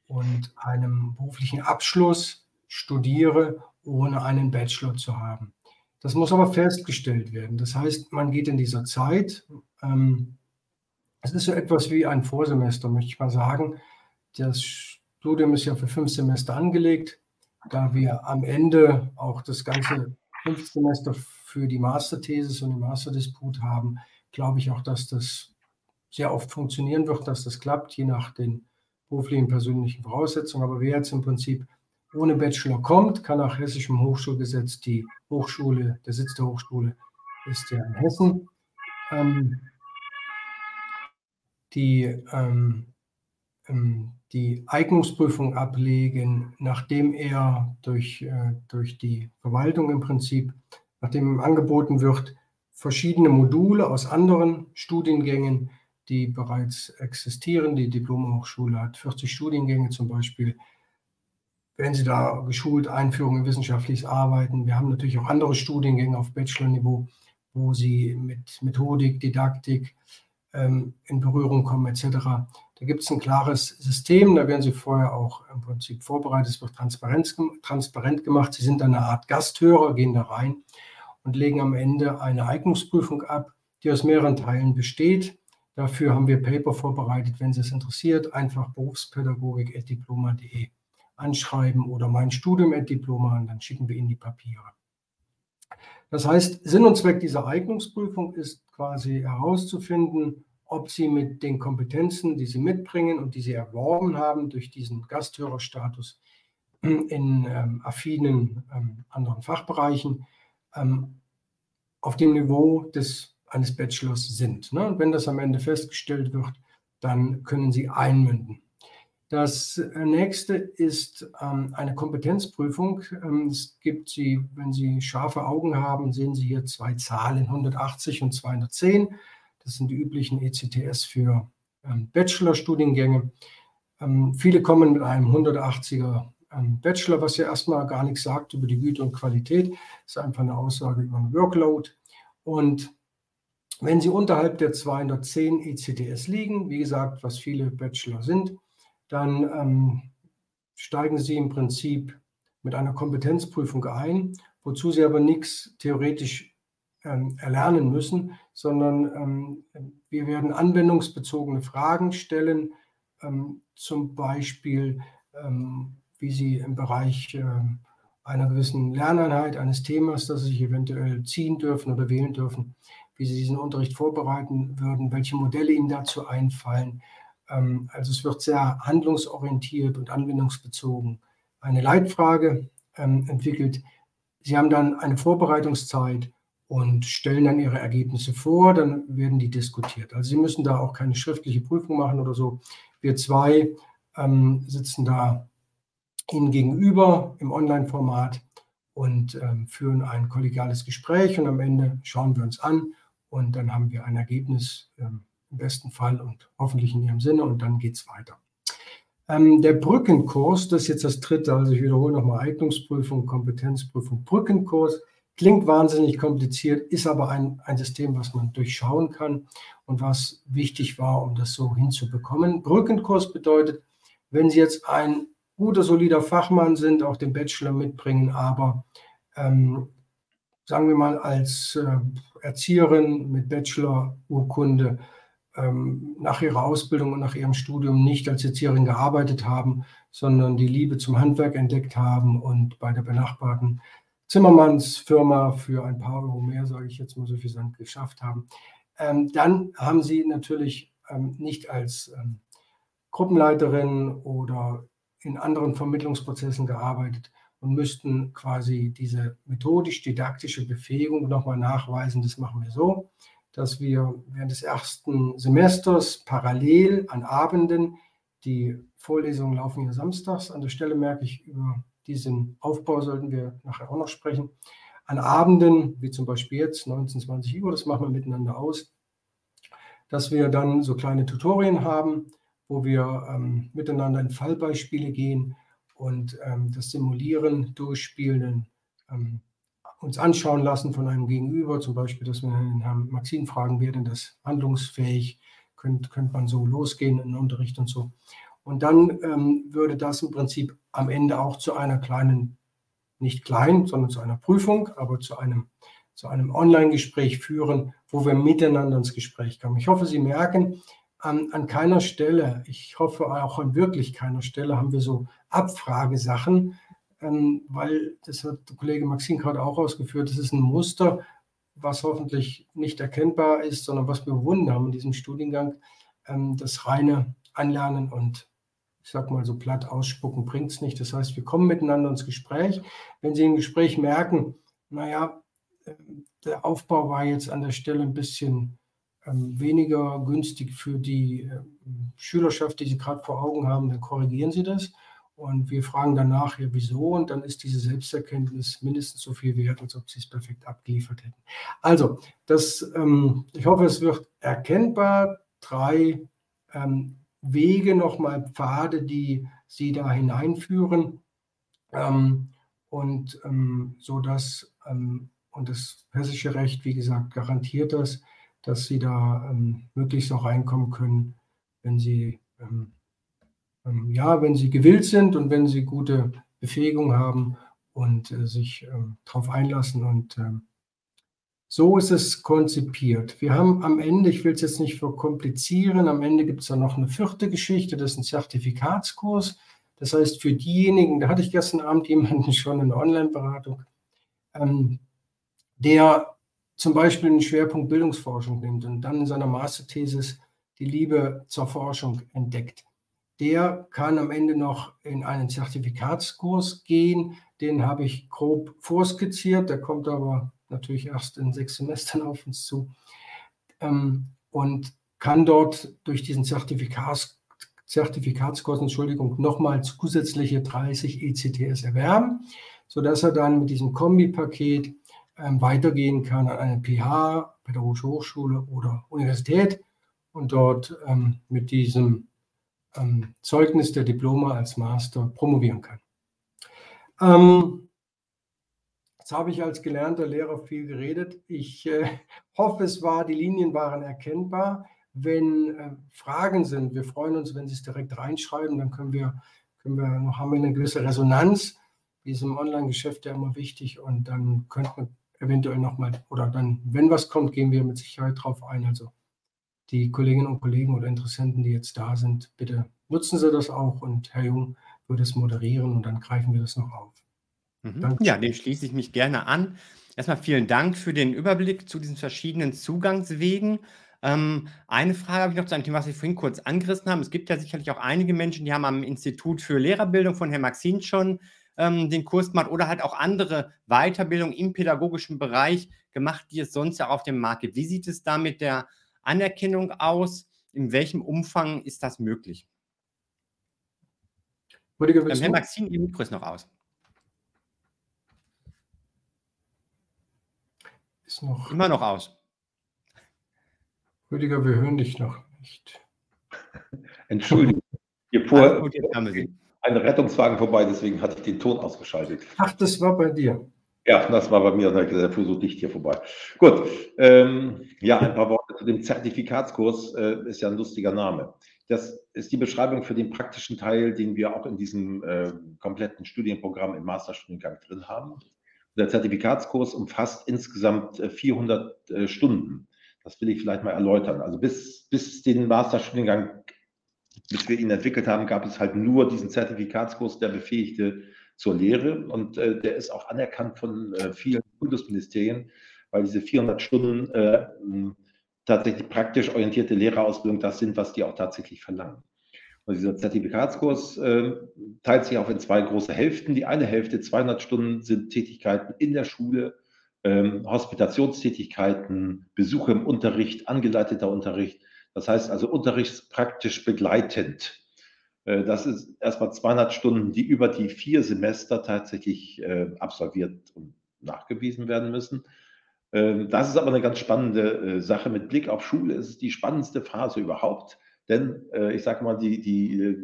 und einem beruflichen Abschluss studiere, ohne einen Bachelor zu haben. Das muss aber festgestellt werden. Das heißt, man geht in dieser Zeit, ähm, es ist so etwas wie ein Vorsemester, möchte ich mal sagen. Das Studium ist ja für fünf Semester angelegt. Da wir am Ende auch das ganze fünf Semester für die Masterthesis und den Masterdisput haben, glaube ich auch, dass das sehr oft funktionieren wird, dass das klappt, je nach den beruflichen persönlichen Voraussetzungen. Aber wer jetzt im Prinzip ohne Bachelor kommt, kann nach hessischem Hochschulgesetz die Hochschule, der Sitz der Hochschule ist ja in Hessen, ähm, die, ähm, ähm, die Eignungsprüfung ablegen, nachdem er durch, äh, durch die Verwaltung im Prinzip, nachdem ihm angeboten wird, verschiedene Module aus anderen Studiengängen, die bereits existieren. Die Diplomhochschule hat 40 Studiengänge zum Beispiel. Werden Sie da geschult, Einführung in wissenschaftliches Arbeiten. Wir haben natürlich auch andere Studiengänge auf Bachelor-Niveau, wo Sie mit Methodik, Didaktik ähm, in Berührung kommen etc. Da gibt es ein klares System, da werden Sie vorher auch im Prinzip vorbereitet, es wird transparent, transparent gemacht. Sie sind eine Art Gasthörer, gehen da rein und legen am Ende eine Eignungsprüfung ab, die aus mehreren Teilen besteht. Dafür haben wir Paper vorbereitet. Wenn Sie es interessiert, einfach berufspädagogik.diploma.de anschreiben oder mein Studium Diploma und dann schicken wir Ihnen die Papiere. Das heißt, Sinn und Zweck dieser Eignungsprüfung ist quasi herauszufinden, ob Sie mit den Kompetenzen, die Sie mitbringen und die Sie erworben haben durch diesen Gasthörerstatus in ähm, affinen ähm, anderen Fachbereichen, ähm, auf dem Niveau des, eines Bachelors sind. Ne? Und wenn das am Ende festgestellt wird, dann können Sie einmünden. Das nächste ist ähm, eine Kompetenzprüfung. Ähm, es gibt sie, wenn Sie scharfe Augen haben, sehen Sie hier zwei Zahlen, 180 und 210. Das sind die üblichen ECTS für ähm, Bachelorstudiengänge. Ähm, viele kommen mit einem 180er ähm, Bachelor, was ja erstmal gar nichts sagt über die Güte und Qualität. Ist einfach eine Aussage über einen Workload. Und wenn Sie unterhalb der 210 ECTS liegen, wie gesagt, was viele Bachelor sind, dann ähm, steigen Sie im Prinzip mit einer Kompetenzprüfung ein, wozu Sie aber nichts theoretisch ähm, erlernen müssen, sondern ähm, wir werden anwendungsbezogene Fragen stellen, ähm, zum Beispiel, ähm, wie Sie im Bereich ähm, einer gewissen Lerneinheit, eines Themas, das Sie sich eventuell ziehen dürfen oder wählen dürfen, wie Sie diesen Unterricht vorbereiten würden, welche Modelle Ihnen dazu einfallen, ähm, also es wird sehr handlungsorientiert und anwendungsbezogen eine Leitfrage ähm, entwickelt. Sie haben dann eine Vorbereitungszeit und stellen dann Ihre Ergebnisse vor, dann werden die diskutiert. Also Sie müssen da auch keine schriftliche Prüfung machen oder so. Wir zwei ähm, sitzen da Ihnen gegenüber im Online-Format und ähm, führen ein kollegiales Gespräch und am Ende schauen wir uns an und dann haben wir ein Ergebnis ähm, im besten Fall und hoffentlich in Ihrem Sinne und dann geht es weiter. Ähm, der Brückenkurs, das ist jetzt das dritte, also ich wiederhole nochmal Eignungsprüfung, Kompetenzprüfung, Brückenkurs, klingt wahnsinnig kompliziert, ist aber ein, ein System, was man durchschauen kann und was wichtig war, um das so hinzubekommen. Brückenkurs bedeutet, wenn Sie jetzt ein guter, solider Fachmann sind, auch den Bachelor mitbringen, aber ähm, sagen wir mal als äh, Erzieherin mit Bachelor-Urkunde ähm, nach ihrer Ausbildung und nach ihrem Studium nicht als Erzieherin gearbeitet haben, sondern die Liebe zum Handwerk entdeckt haben und bei der benachbarten Zimmermannsfirma für ein paar Euro mehr, sage ich jetzt mal so viel sagen, geschafft haben. Ähm, dann haben sie natürlich ähm, nicht als ähm, Gruppenleiterin oder in anderen Vermittlungsprozessen gearbeitet und müssten quasi diese methodisch-didaktische Befähigung nochmal nachweisen. Das machen wir so dass wir während des ersten Semesters parallel an Abenden, die Vorlesungen laufen hier samstags, an der Stelle merke ich, über diesen Aufbau sollten wir nachher auch noch sprechen, an Abenden, wie zum Beispiel jetzt, 19, 20 Uhr, das machen wir miteinander aus, dass wir dann so kleine Tutorien haben, wo wir ähm, miteinander in Fallbeispiele gehen und ähm, das Simulieren, Durchspielen ähm, uns anschauen lassen von einem Gegenüber, zum Beispiel, dass wir den Herrn Maxim fragen, wäre denn das handlungsfähig, könnte, könnte man so losgehen in den Unterricht und so. Und dann ähm, würde das im Prinzip am Ende auch zu einer kleinen, nicht klein, sondern zu einer Prüfung, aber zu einem zu einem Online-Gespräch führen, wo wir miteinander ins Gespräch kommen. Ich hoffe, Sie merken, an, an keiner Stelle, ich hoffe auch an wirklich keiner Stelle, haben wir so Abfragesachen, ähm, weil das hat der Kollege Maxim gerade auch ausgeführt, das ist ein Muster, was hoffentlich nicht erkennbar ist, sondern was wir bewundern haben in diesem Studiengang, ähm, das reine Anlernen und ich sag mal so platt ausspucken bringt es nicht. Das heißt, wir kommen miteinander ins Gespräch. Wenn Sie im Gespräch merken, naja, ähm, der Aufbau war jetzt an der Stelle ein bisschen weniger günstig für die äh, Schülerschaft, die Sie gerade vor Augen haben, dann korrigieren Sie das. Und wir fragen danach, ja, wieso? Und dann ist diese Selbsterkenntnis mindestens so viel wert, als ob Sie es perfekt abgeliefert hätten. Also, das, ähm, ich hoffe, es wird erkennbar. Drei ähm, Wege, nochmal Pfade, die Sie da hineinführen. Ähm, und ähm, so dass, ähm, und das hessische Recht, wie gesagt, garantiert das, dass Sie da ähm, möglichst auch reinkommen können, wenn Sie ähm, ähm, ja, wenn sie gewillt sind und wenn sie gute Befähigung haben und äh, sich ähm, darauf einlassen. Und ähm, so ist es konzipiert. Wir haben am Ende, ich will es jetzt nicht verkomplizieren, am Ende gibt es dann noch eine vierte Geschichte, das ist ein Zertifikatskurs. Das heißt, für diejenigen, da hatte ich gestern Abend jemanden schon in der Online-Beratung, ähm, der zum Beispiel einen Schwerpunkt Bildungsforschung nimmt und dann in seiner Masterthesis die Liebe zur Forschung entdeckt. Der kann am Ende noch in einen Zertifikatskurs gehen. Den habe ich grob vorskizziert, der kommt aber natürlich erst in sechs Semestern auf uns zu. Ähm, und kann dort durch diesen Zertifikats, Zertifikatskurs, Entschuldigung, nochmal zusätzliche 30 ECTS erwerben, sodass er dann mit diesem Kombipaket weitergehen kann an eine PH, Pädagogische Hochschule oder Universität und dort ähm, mit diesem ähm, Zeugnis der Diplome als Master promovieren kann. Ähm, jetzt habe ich als gelernter Lehrer viel geredet. Ich äh, hoffe, es war, die Linien waren erkennbar. Wenn äh, Fragen sind, wir freuen uns, wenn Sie es direkt reinschreiben, dann können wir, können wir noch, haben wir eine gewisse Resonanz. Wie ist im Online-Geschäft ja immer wichtig und dann könnte man eventuell nochmal, oder dann, wenn was kommt, gehen wir mit Sicherheit drauf ein. Also die Kolleginnen und Kollegen oder Interessenten, die jetzt da sind, bitte nutzen Sie das auch und Herr Jung wird es moderieren und dann greifen wir das noch auf. Mhm. Ja, dem schließe ich mich gerne an. Erstmal vielen Dank für den Überblick zu diesen verschiedenen Zugangswegen. Ähm, eine Frage habe ich noch zu einem Thema, was Sie vorhin kurz angerissen haben. Es gibt ja sicherlich auch einige Menschen, die haben am Institut für Lehrerbildung von Herrn Maxin schon ähm, den Kurs gemacht oder halt auch andere Weiterbildung im pädagogischen Bereich gemacht, die es sonst ja auf dem Markt gibt. Wie sieht es da mit der Anerkennung aus? In welchem Umfang ist das möglich? Rüdiger, willst Herr Maxim, Ihr Mikro ist noch aus. Ist noch. Immer noch aus. Rüdiger, wir hören dich noch nicht. Entschuldigung. Hier fuhr ein Rettungswagen vorbei, deswegen hatte ich den Ton ausgeschaltet. Ach, das war bei dir. Ja, das war bei mir, der fuhr so dicht hier vorbei. Gut, ähm, ja, ein paar Worte zu dem Zertifikatskurs, äh, ist ja ein lustiger Name. Das ist die Beschreibung für den praktischen Teil, den wir auch in diesem äh, kompletten Studienprogramm im Masterstudiengang drin haben. Der Zertifikatskurs umfasst insgesamt 400 äh, äh, Stunden. Das will ich vielleicht mal erläutern. Also bis, bis den Masterstudiengang, bis wir ihn entwickelt haben, gab es halt nur diesen Zertifikatskurs, der befähigte zur Lehre. Und äh, der ist auch anerkannt von äh, vielen Bundesministerien, weil diese 400 Stunden äh, tatsächlich praktisch orientierte Lehrerausbildung das sind, was die auch tatsächlich verlangen. Und dieser Zertifikatskurs äh, teilt sich auch in zwei große Hälften. Die eine Hälfte, 200 Stunden, sind Tätigkeiten in der Schule, ähm, Hospitationstätigkeiten, Besuche im Unterricht, angeleiteter Unterricht. Das heißt also unterrichtspraktisch begleitend. Äh, das ist erstmal 200 Stunden, die über die vier Semester tatsächlich äh, absolviert und nachgewiesen werden müssen. Ähm, das ist aber eine ganz spannende äh, Sache. Mit Blick auf Schule ist es die spannendste Phase überhaupt, denn ich sage mal, die, die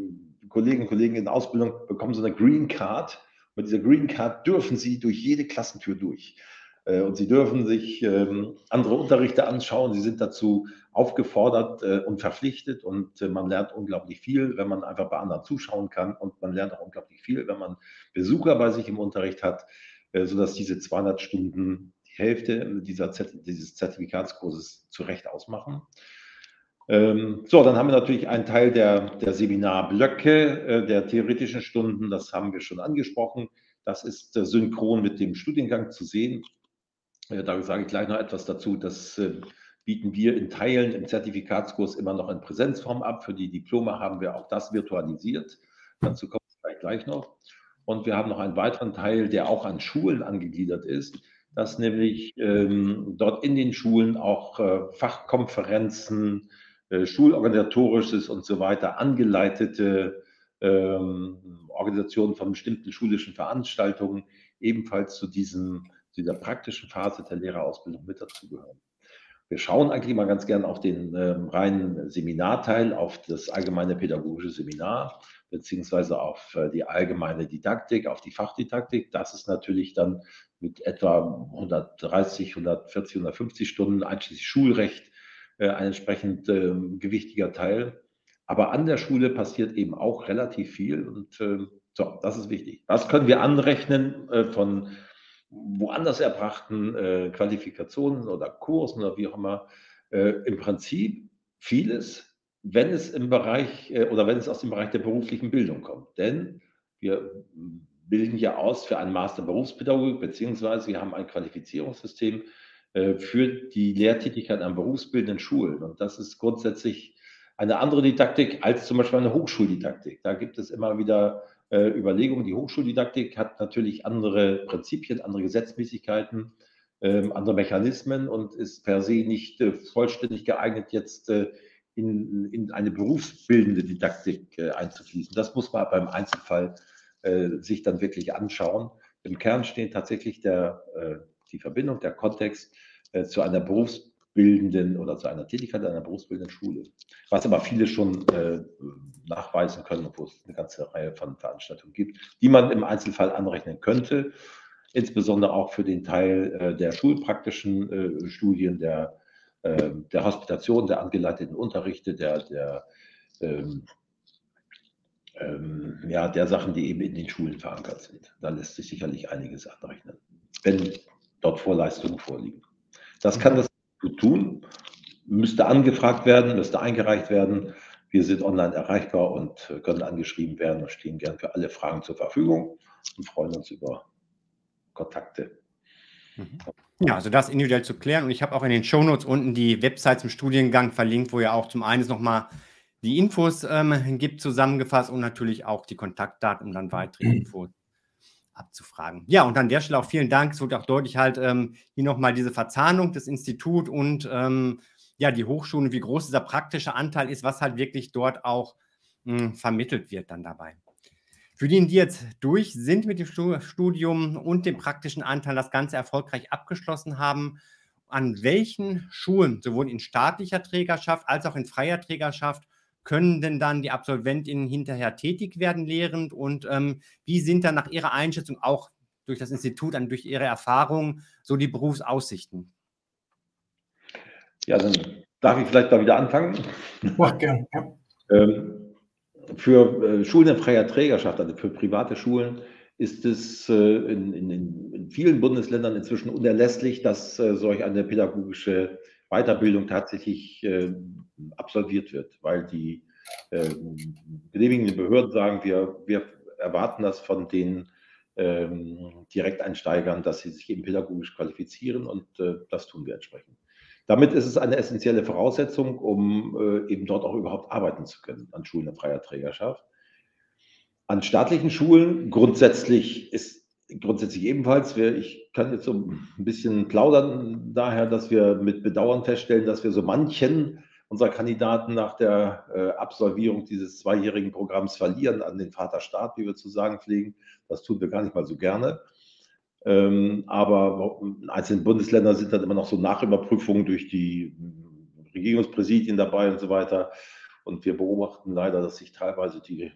Kolleginnen und Kollegen in Ausbildung bekommen so eine Green Card. Mit dieser Green Card dürfen sie durch jede Klassentür durch. Und sie dürfen sich ähm, andere Unterrichte anschauen. Sie sind dazu aufgefordert äh, und verpflichtet und äh, man lernt unglaublich viel, wenn man einfach bei anderen zuschauen kann und man lernt auch unglaublich viel, wenn man Besucher bei sich im Unterricht hat, äh, sodass diese 200 Stunden, die Hälfte dieser dieses Zertifikatskurses zu Recht ausmachen. Ähm, so, dann haben wir natürlich einen Teil der, der Seminarblöcke, äh, der theoretischen Stunden, das haben wir schon angesprochen. Das ist äh, synchron mit dem Studiengang zu sehen. Da sage ich gleich noch etwas dazu. Das äh, bieten wir in Teilen im Zertifikatskurs immer noch in Präsenzform ab. Für die Diplome haben wir auch das virtualisiert. Dazu kommt es gleich, gleich noch. Und wir haben noch einen weiteren Teil, der auch an Schulen angegliedert ist, dass nämlich ähm, dort in den Schulen auch äh, Fachkonferenzen, äh, schulorganisatorisches und so weiter angeleitete ähm, Organisationen von bestimmten schulischen Veranstaltungen ebenfalls zu diesem, dieser praktischen Phase der Lehrerausbildung mit dazugehören. Wir schauen eigentlich mal ganz gern auf den ähm, reinen Seminarteil, auf das allgemeine pädagogische Seminar, beziehungsweise auf äh, die allgemeine Didaktik, auf die Fachdidaktik. Das ist natürlich dann mit etwa 130, 140, 150 Stunden einschließlich Schulrecht äh, ein entsprechend äh, gewichtiger Teil. Aber an der Schule passiert eben auch relativ viel und äh, so, das ist wichtig. Was können wir anrechnen äh, von woanders erbrachten äh, Qualifikationen oder Kursen oder wie auch immer? Äh, Im Prinzip vieles, wenn es im Bereich oder wenn es aus dem Bereich der beruflichen Bildung kommt. Denn wir bilden ja aus für einen Master Berufspädagogik, beziehungsweise wir haben ein Qualifizierungssystem, äh, für die Lehrtätigkeit an berufsbildenden Schulen. Und das ist grundsätzlich eine andere Didaktik als zum Beispiel eine Hochschuldidaktik. Da gibt es immer wieder äh, Überlegungen. Die Hochschuldidaktik hat natürlich andere Prinzipien, andere Gesetzmäßigkeiten, äh, andere Mechanismen und ist per se nicht äh, vollständig geeignet, jetzt äh, in, in, eine berufsbildende Didaktik äh, einzufließen. Das muss man beim Einzelfall sich dann wirklich anschauen. Im Kern steht tatsächlich der die Verbindung, der Kontext äh, zu einer berufsbildenden oder zu einer Tätigkeit einer berufsbildenden Schule. Was aber viele schon äh, nachweisen können, wo es eine ganze Reihe von Veranstaltungen gibt, die man im Einzelfall anrechnen könnte, insbesondere auch für den Teil äh, der schulpraktischen äh, Studien, der, ähm, der Hospitation, der angeleiteten Unterrichte, der, der ähm, ähm, ja, der Sachen, die eben in den Schulen verankert sind. Da lässt sich sicherlich einiges anrechnen. Wenn dort Vorleistungen vorliegen. Das kann das tun, müsste angefragt werden, müsste eingereicht werden. Wir sind online erreichbar und können angeschrieben werden und stehen gern für alle Fragen zur Verfügung und freuen uns über Kontakte. Mhm. Ja, also das individuell zu klären. Und ich habe auch in den Shownotes unten die Website zum Studiengang verlinkt, wo ja auch zum einen nochmal die Infos ähm, gibt, zusammengefasst und natürlich auch die Kontaktdaten, um dann weitere mhm. Infos abzufragen. Ja, und an der Stelle auch vielen Dank. Es wurde auch deutlich halt ähm, hier nochmal diese Verzahnung des Instituts und ähm, ja, die Hochschulen, wie groß dieser praktische Anteil ist, was halt wirklich dort auch mh, hm, vermittelt wird dann dabei. Für diejenigen, die jetzt durch sind mit dem Studium und dem praktischen Anteil das Ganze erfolgreich abgeschlossen haben, an welchen Schulen, sowohl in staatlicher Trägerschaft als auch in freier Trägerschaft, können denn dann die Absolventinnen hinterher tätig werden lehrend und ähm, wie sind dann nach Ihrer Einschätzung auch durch das Institut, und durch Ihre Erfahrung so die Berufsaussichten? Ja, dann darf ich vielleicht da wieder anfangen. Mach gern. Ja. Ähm, für äh, Schulen in freier Trägerschaft, also für private Schulen, ist es äh, in, in, in, vielen Bundesländern inzwischen unerlässlich, dass äh, solch eine pädagogische Weiterbildung tatsächlich äh, absolviert wird, weil die äh, genehmigenden Behörden sagen, wir, wir erwarten das von den ähm, Direkteinsteigern, dass sie sich eben pädagogisch qualifizieren und äh, das tun wir entsprechend. Damit ist es eine essentielle Voraussetzung, um äh, eben dort auch überhaupt arbeiten zu können an Schulen in freier Trägerschaft. An staatlichen Schulen grundsätzlich ist grundsätzlich ebenfalls. Ich kann jetzt so ein bisschen plaudern daher, dass wir mit Bedauern feststellen, dass wir so manchen unserer Kandidaten nach der äh, Absolvierung dieses zweijährigen Programms verlieren an den Vaterstaat, wie wir zu sagen pflegen. Das tun wir gar nicht mal so gerne. Ähm, aber in einzelnen Bundesländern sind dann immer noch so Nachüberprüfungen durch die Regierungspräsidien dabei und so weiter. Und wir beobachten leider, dass sich teilweise die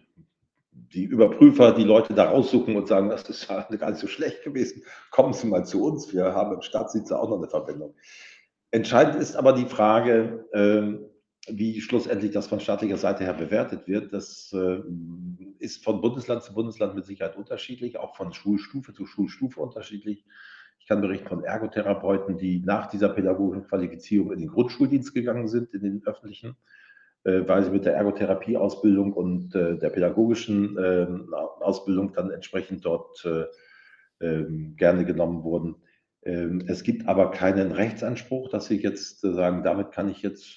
die Überprüfer die Leute da raussuchen und sagen, das ist ja gar nicht so schlecht gewesen, kommen Sie mal zu uns, wir haben im Staatssitze auch noch eine Verbindung. Entscheidend ist aber die Frage, ähm, wie schlussendlich das von staatlicher Seite her bewertet wird. Das äh, ist von Bundesland zu Bundesland mit Sicherheit unterschiedlich, auch von Schulstufe zu Schulstufe unterschiedlich. Ich kann berichten von Ergotherapeuten, die nach dieser pädagogischen Qualifizierung in den Grundschuldienst gegangen sind, in den öffentlichen, weil sie mit der Ergotherapieausbildung und äh, der pädagogischen ähm, Ausbildung dann entsprechend dort äh, ähm, gerne genommen wurden. Ähm, es gibt aber keinen Rechtsanspruch, dass Sie jetzt sagen, damit kann ich jetzt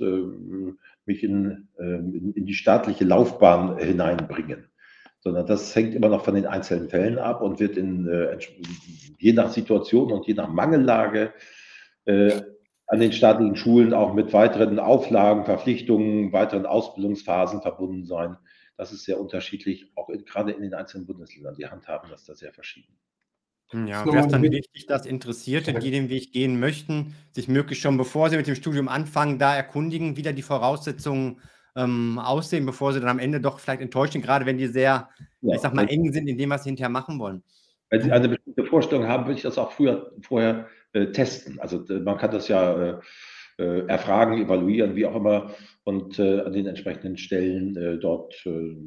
mich in, in die staatliche Laufbahn hineinbringen sondern das hängt immer noch von den einzelnen Fällen ab und wird in, je nach Situation und je nach Mangellage an den staatlichen Schulen auch mit weiteren Auflagen, Verpflichtungen, weiteren Ausbildungsphasen verbunden sein. Das ist sehr unterschiedlich, auch in, gerade in den einzelnen Bundesländern. Die handhaben das da sehr verschieden. Hm, ja, wäre es dann wichtig, dass Interessierte, die den Weg gehen möchten, sich möglichst schon, bevor sie mit dem Studium anfangen, da erkundigen, wie da die Voraussetzungen ähm, aussehen, bevor sie dann am Ende doch vielleicht enttäuschen, gerade wenn die sehr, ja, ich sag mal, eng sind in dem, was sie hinterher machen wollen. Wenn Sie eine bestimmte Vorstellung haben, würde ich das auch früher, vorher testen. Also man kann das ja äh, äh, erfragen, evaluieren, wie auch immer, und äh, an den entsprechenden Stellen äh, dort äh,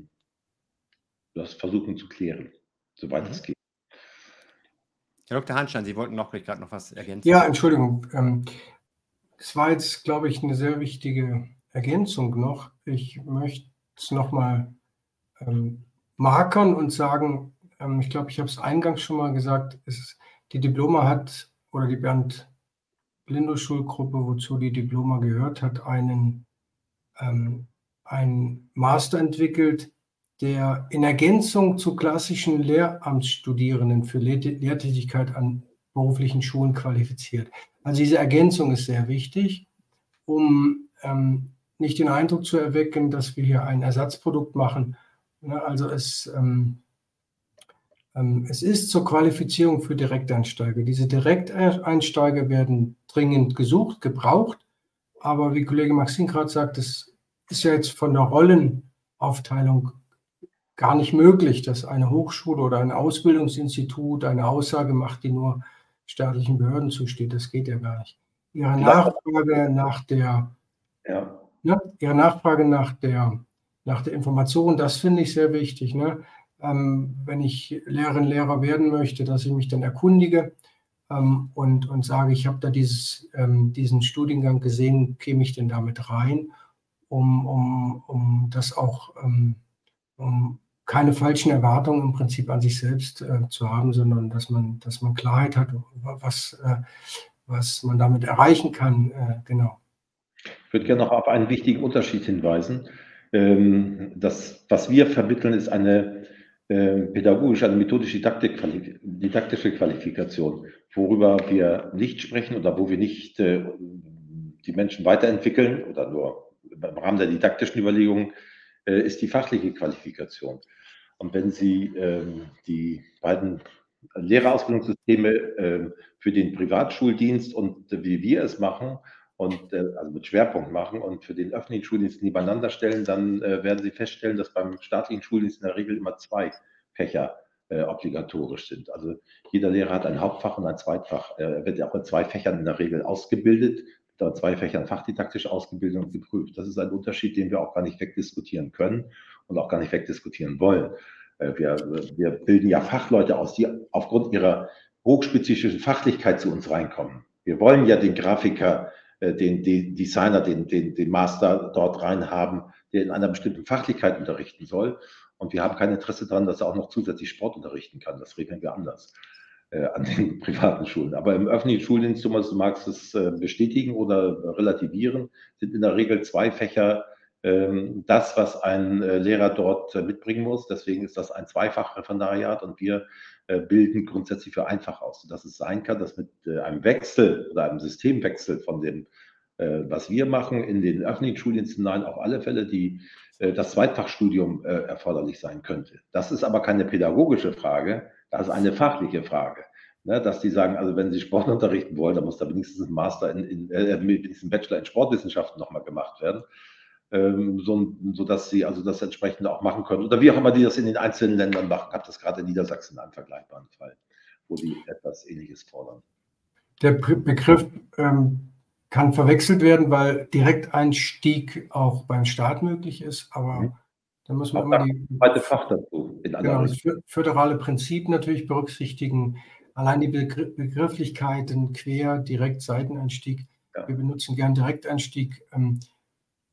das versuchen zu klären, soweit mhm. es geht. Herr Dr. Hanstein, Sie wollten noch gerade noch was ergänzen. Ja, Entschuldigung. Ähm, es war jetzt, glaube ich, eine sehr wichtige Ergänzung noch. Ich möchte es nochmal ähm, markern und sagen, ähm, ich glaube, ich habe es eingangs schon mal gesagt, es, die Diploma hat oder die Bernd Blindo Schulgruppe, wozu die Diploma gehört, hat einen, ähm, einen Master entwickelt, der in Ergänzung zu klassischen Lehramtsstudierenden für Lehr Lehrtätigkeit an beruflichen Schulen qualifiziert. Also diese Ergänzung ist sehr wichtig, um ähm, nicht den Eindruck zu erwecken, dass wir hier ein Ersatzprodukt machen. Ne, also es ähm, es ist zur Qualifizierung für Direkteinsteiger. Diese Direkteinsteiger werden dringend gesucht, gebraucht. Aber wie Kollege Maxim gerade sagt, es ist ja jetzt von der Rollenaufteilung gar nicht möglich, dass eine Hochschule oder ein Ausbildungsinstitut eine Aussage macht, die nur staatlichen Behörden zusteht. Das geht ja gar nicht. Ihre Nachfrage nach der, ja. ne, Ihre Nachfrage nach der, nach der Information, das finde ich sehr wichtig. Ne? Ähm, wenn ich Lehrerin, Lehrer werden möchte, dass ich mich dann erkundige ähm, und, und sage, ich habe da dieses, ähm, diesen Studiengang gesehen, käme ich denn damit rein, um, um, um das auch, ähm, um keine falschen Erwartungen im Prinzip an sich selbst äh, zu haben, sondern dass man, dass man Klarheit hat, was, äh, was man damit erreichen kann. Äh, genau. Ich würde gerne noch auf einen wichtigen Unterschied hinweisen. Ähm, das, was wir vermitteln, ist eine pädagogische, also methodisch-didaktische Qualifikation, worüber wir nicht sprechen oder wo wir nicht äh, die Menschen weiterentwickeln oder nur im Rahmen der didaktischen Überlegungen, äh, ist die fachliche Qualifikation. Und wenn Sie ähm, die beiden Lehrerausbildungssysteme ähm, für den Privatschuldienst und wie wir es machen, und also mit Schwerpunkt machen und für den öffentlichen Schuldienst nebeneinander stellen, dann äh, werden Sie feststellen, dass beim staatlichen Schuldienst in der Regel immer zwei Fächer äh, obligatorisch sind. Also jeder Lehrer hat ein Hauptfach und ein Zweitfach. Er wird ja auch in zwei Fächern in der Regel ausgebildet, da zwei Fächern fachdidaktisch ausgebildet und geprüft. Das ist ein Unterschied, den wir auch gar nicht wegdiskutieren können und auch gar nicht wegdiskutieren wollen. Äh, wir, wir bilden ja Fachleute aus, die aufgrund ihrer hochspezifischen Fachlichkeit zu uns reinkommen. Wir wollen ja den Grafiker äh, den, den Designer, den, den, den Master dort rein haben, der in einer bestimmten Fachlichkeit unterrichten soll. Und wir haben kein Interesse daran, dass er auch noch zusätzlich Sport unterrichten kann. Das regeln wir anders äh, an den privaten Schulen. Aber im öffentlichen Schuldienst, du magst es äh, bestätigen oder relativieren, sind in der Regel zwei Fächer ähm, das, was ein äh, Lehrer dort äh, mitbringen muss. Deswegen ist das ein Zweifachreferendariat und wir äh, bilden grundsätzlich für einfach aus, dass es sein kann, dass mit einem Wechsel oder einem Systemwechsel von dem, was wir machen, in den öffentlichen Schuldiensten hinein auf alle Fälle die, das Zweitfachstudium erforderlich sein könnte. Das ist aber keine pädagogische Frage, das ist eine fachliche Frage. Ne, dass die sagen, also wenn sie Sport unterrichten wollen, dann muss da wenigstens ein Master in, in äh, wenigstens ein Bachelor in Sportwissenschaften nochmal gemacht werden ähm, so, dass sie also das entsprechend auch machen können. Oder wie auch immer die das in den einzelnen Ländern machen. Ich habe das gerade in Niedersachsen einen vergleichbaren Fall, wo die etwas Ähnliches fordern. Der Begriff ähm, kann verwechselt werden, weil Direkteinstieg auch beim Staat möglich ist, aber mhm. da muss man auch immer die zweite Fach dazu in genau, das föderale Prinzip natürlich berücksichtigen. allein die Begrifflichkeiten quer, direkt, Seiteneinstieg. Ja. Wir benutzen gern Direkteinstieg ähm,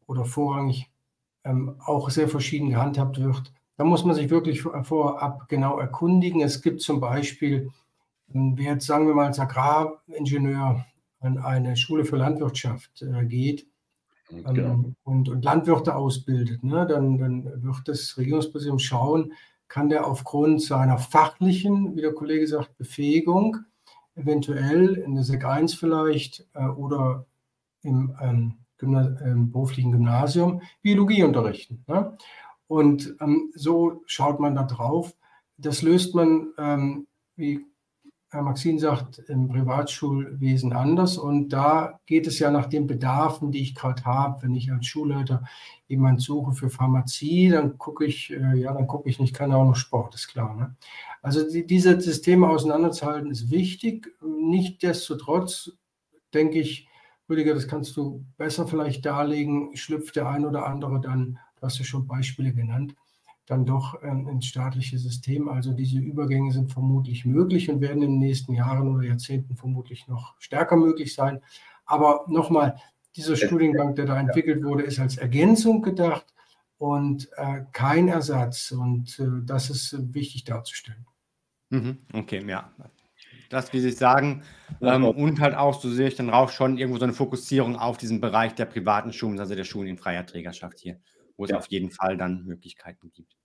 oder vorrangig ähm, auch sehr verschieden gehandhabt wird. Da muss man sich wirklich vorab genau erkundigen. Es gibt zum Beispiel, ähm, wer jetzt sagen wir mal als Agraringenieur an eine Schule für Landwirtschaft äh, geht ähm, genau. und, und, Landwirte ausbildet, ne, dann, dann wird das Regierungspräsidium schauen, kann der aufgrund seiner fachlichen, wie der Kollege sagt, Befähigung eventuell in der SEC 1 vielleicht äh, oder im, ähm, Gymna im beruflichen Gymnasium Biologie unterrichten. Ne? Und ähm, so schaut man da drauf. Das löst man, ähm, wie Herr Maxin sagt, im Privatschulwesen anders. Und da geht es ja nach den Bedarfen, die ich gerade habe. Wenn ich als Schulleiter jemanden suche für Pharmazie, dann gucke ich, äh, ja, dann gucke ich nicht, kann auch noch Sport, ist klar. Ne? Also die, diese Systeme auseinanderzuhalten ist wichtig. Nichtsdestotrotz denke ich, Rüdiger, das kannst du besser vielleicht darlegen, schlüpft der ein oder andere dann, du hast ja schon Beispiele genannt, dann doch ähm, ins staatliche System. Also diese Übergänge sind vermutlich möglich und werden in den nächsten Jahren oder Jahrzehnten vermutlich noch stärker möglich sein. Aber nochmal, dieser Studiengang, der da entwickelt wurde, ist als Ergänzung gedacht und äh, kein Ersatz. Und äh, das ist wichtig darzustellen. Mhm, okay, ja. Das, wie Sie sagen, ähm, und halt auch, so sehe ich dann auch schon irgendwo so eine Fokussierung auf diesen Bereich der privaten Schulen, also der Schulen in freier Trägerschaft hier, wo es ja. auf jeden Fall dann Möglichkeiten gibt.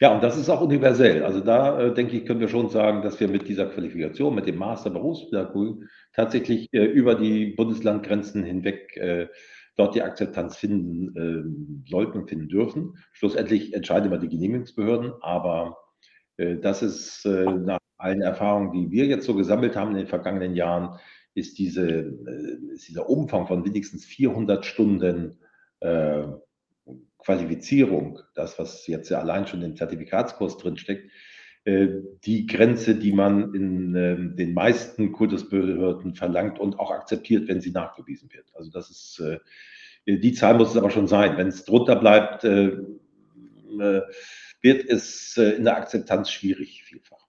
Ja, und das ist auch universell. Also da äh, denke ich, können wir schon sagen, dass wir mit dieser Qualifikation, mit dem Master Berufspädagogik tatsächlich äh, über die Bundeslandgrenzen hinweg äh, dort die Akzeptanz finden ähm, sollten, finden dürfen. Schlussendlich entscheiden immer die Genehmigungsbehörden, aber äh, das ist äh, nach allen Erfahrungen, die wir jetzt so gesammelt haben in den vergangenen Jahren, ist, diese, äh, ist dieser Umfang von wenigstens 400 Stunden Qualifizierung, das, was jetzt ja allein schon im Zertifikatskurs drinsteckt, äh, die Grenze, die man in ähm, den meisten Kultusbehörden verlangt und auch akzeptiert, wenn sie nachgewiesen wird. Also das ist, äh, die Zahl muss es aber schon sein. Wenn es drunter bleibt, äh, wird es in der Akzeptanz schwierig, vielfach.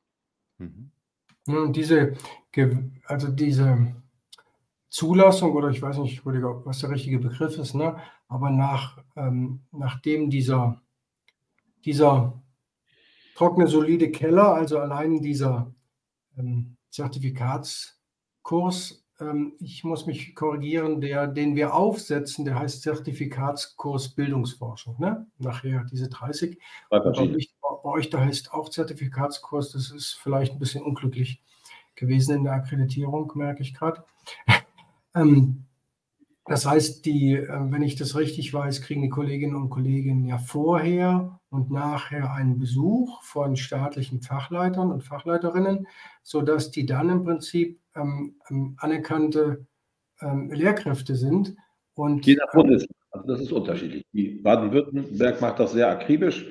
Mhm. Und diese, also diese Zulassung oder ich weiß nicht, was der richtige Begriff ist, ne? aber nach, ähm, nachdem dieser, dieser trockene, solide Keller, also allein dieser ähm, Zertifikatskurs, ähm, ich muss mich korrigieren, der, den wir aufsetzen, der heißt Zertifikatskurs Bildungsforschung, ne? nachher diese 30. Bei, bei, euch, da heißt auch Zertifikatskurs, das ist vielleicht ein bisschen unglücklich gewesen in der Akkreditierung, merke ich gerade. Ähm, das heißt, die, äh, wenn ich das richtig weiß, kriegen die Kolleginnen und Kollegen ja vorher und nachher einen Besuch von staatlichen Fachleitern und Fachleiterinnen, sodass die dann im Prinzip ähm, ähm anerkannte ähm, Lehrkräfte sind. Und, Je nach Bundesland, also das ist unterschiedlich. Baden-Württemberg macht das sehr akribisch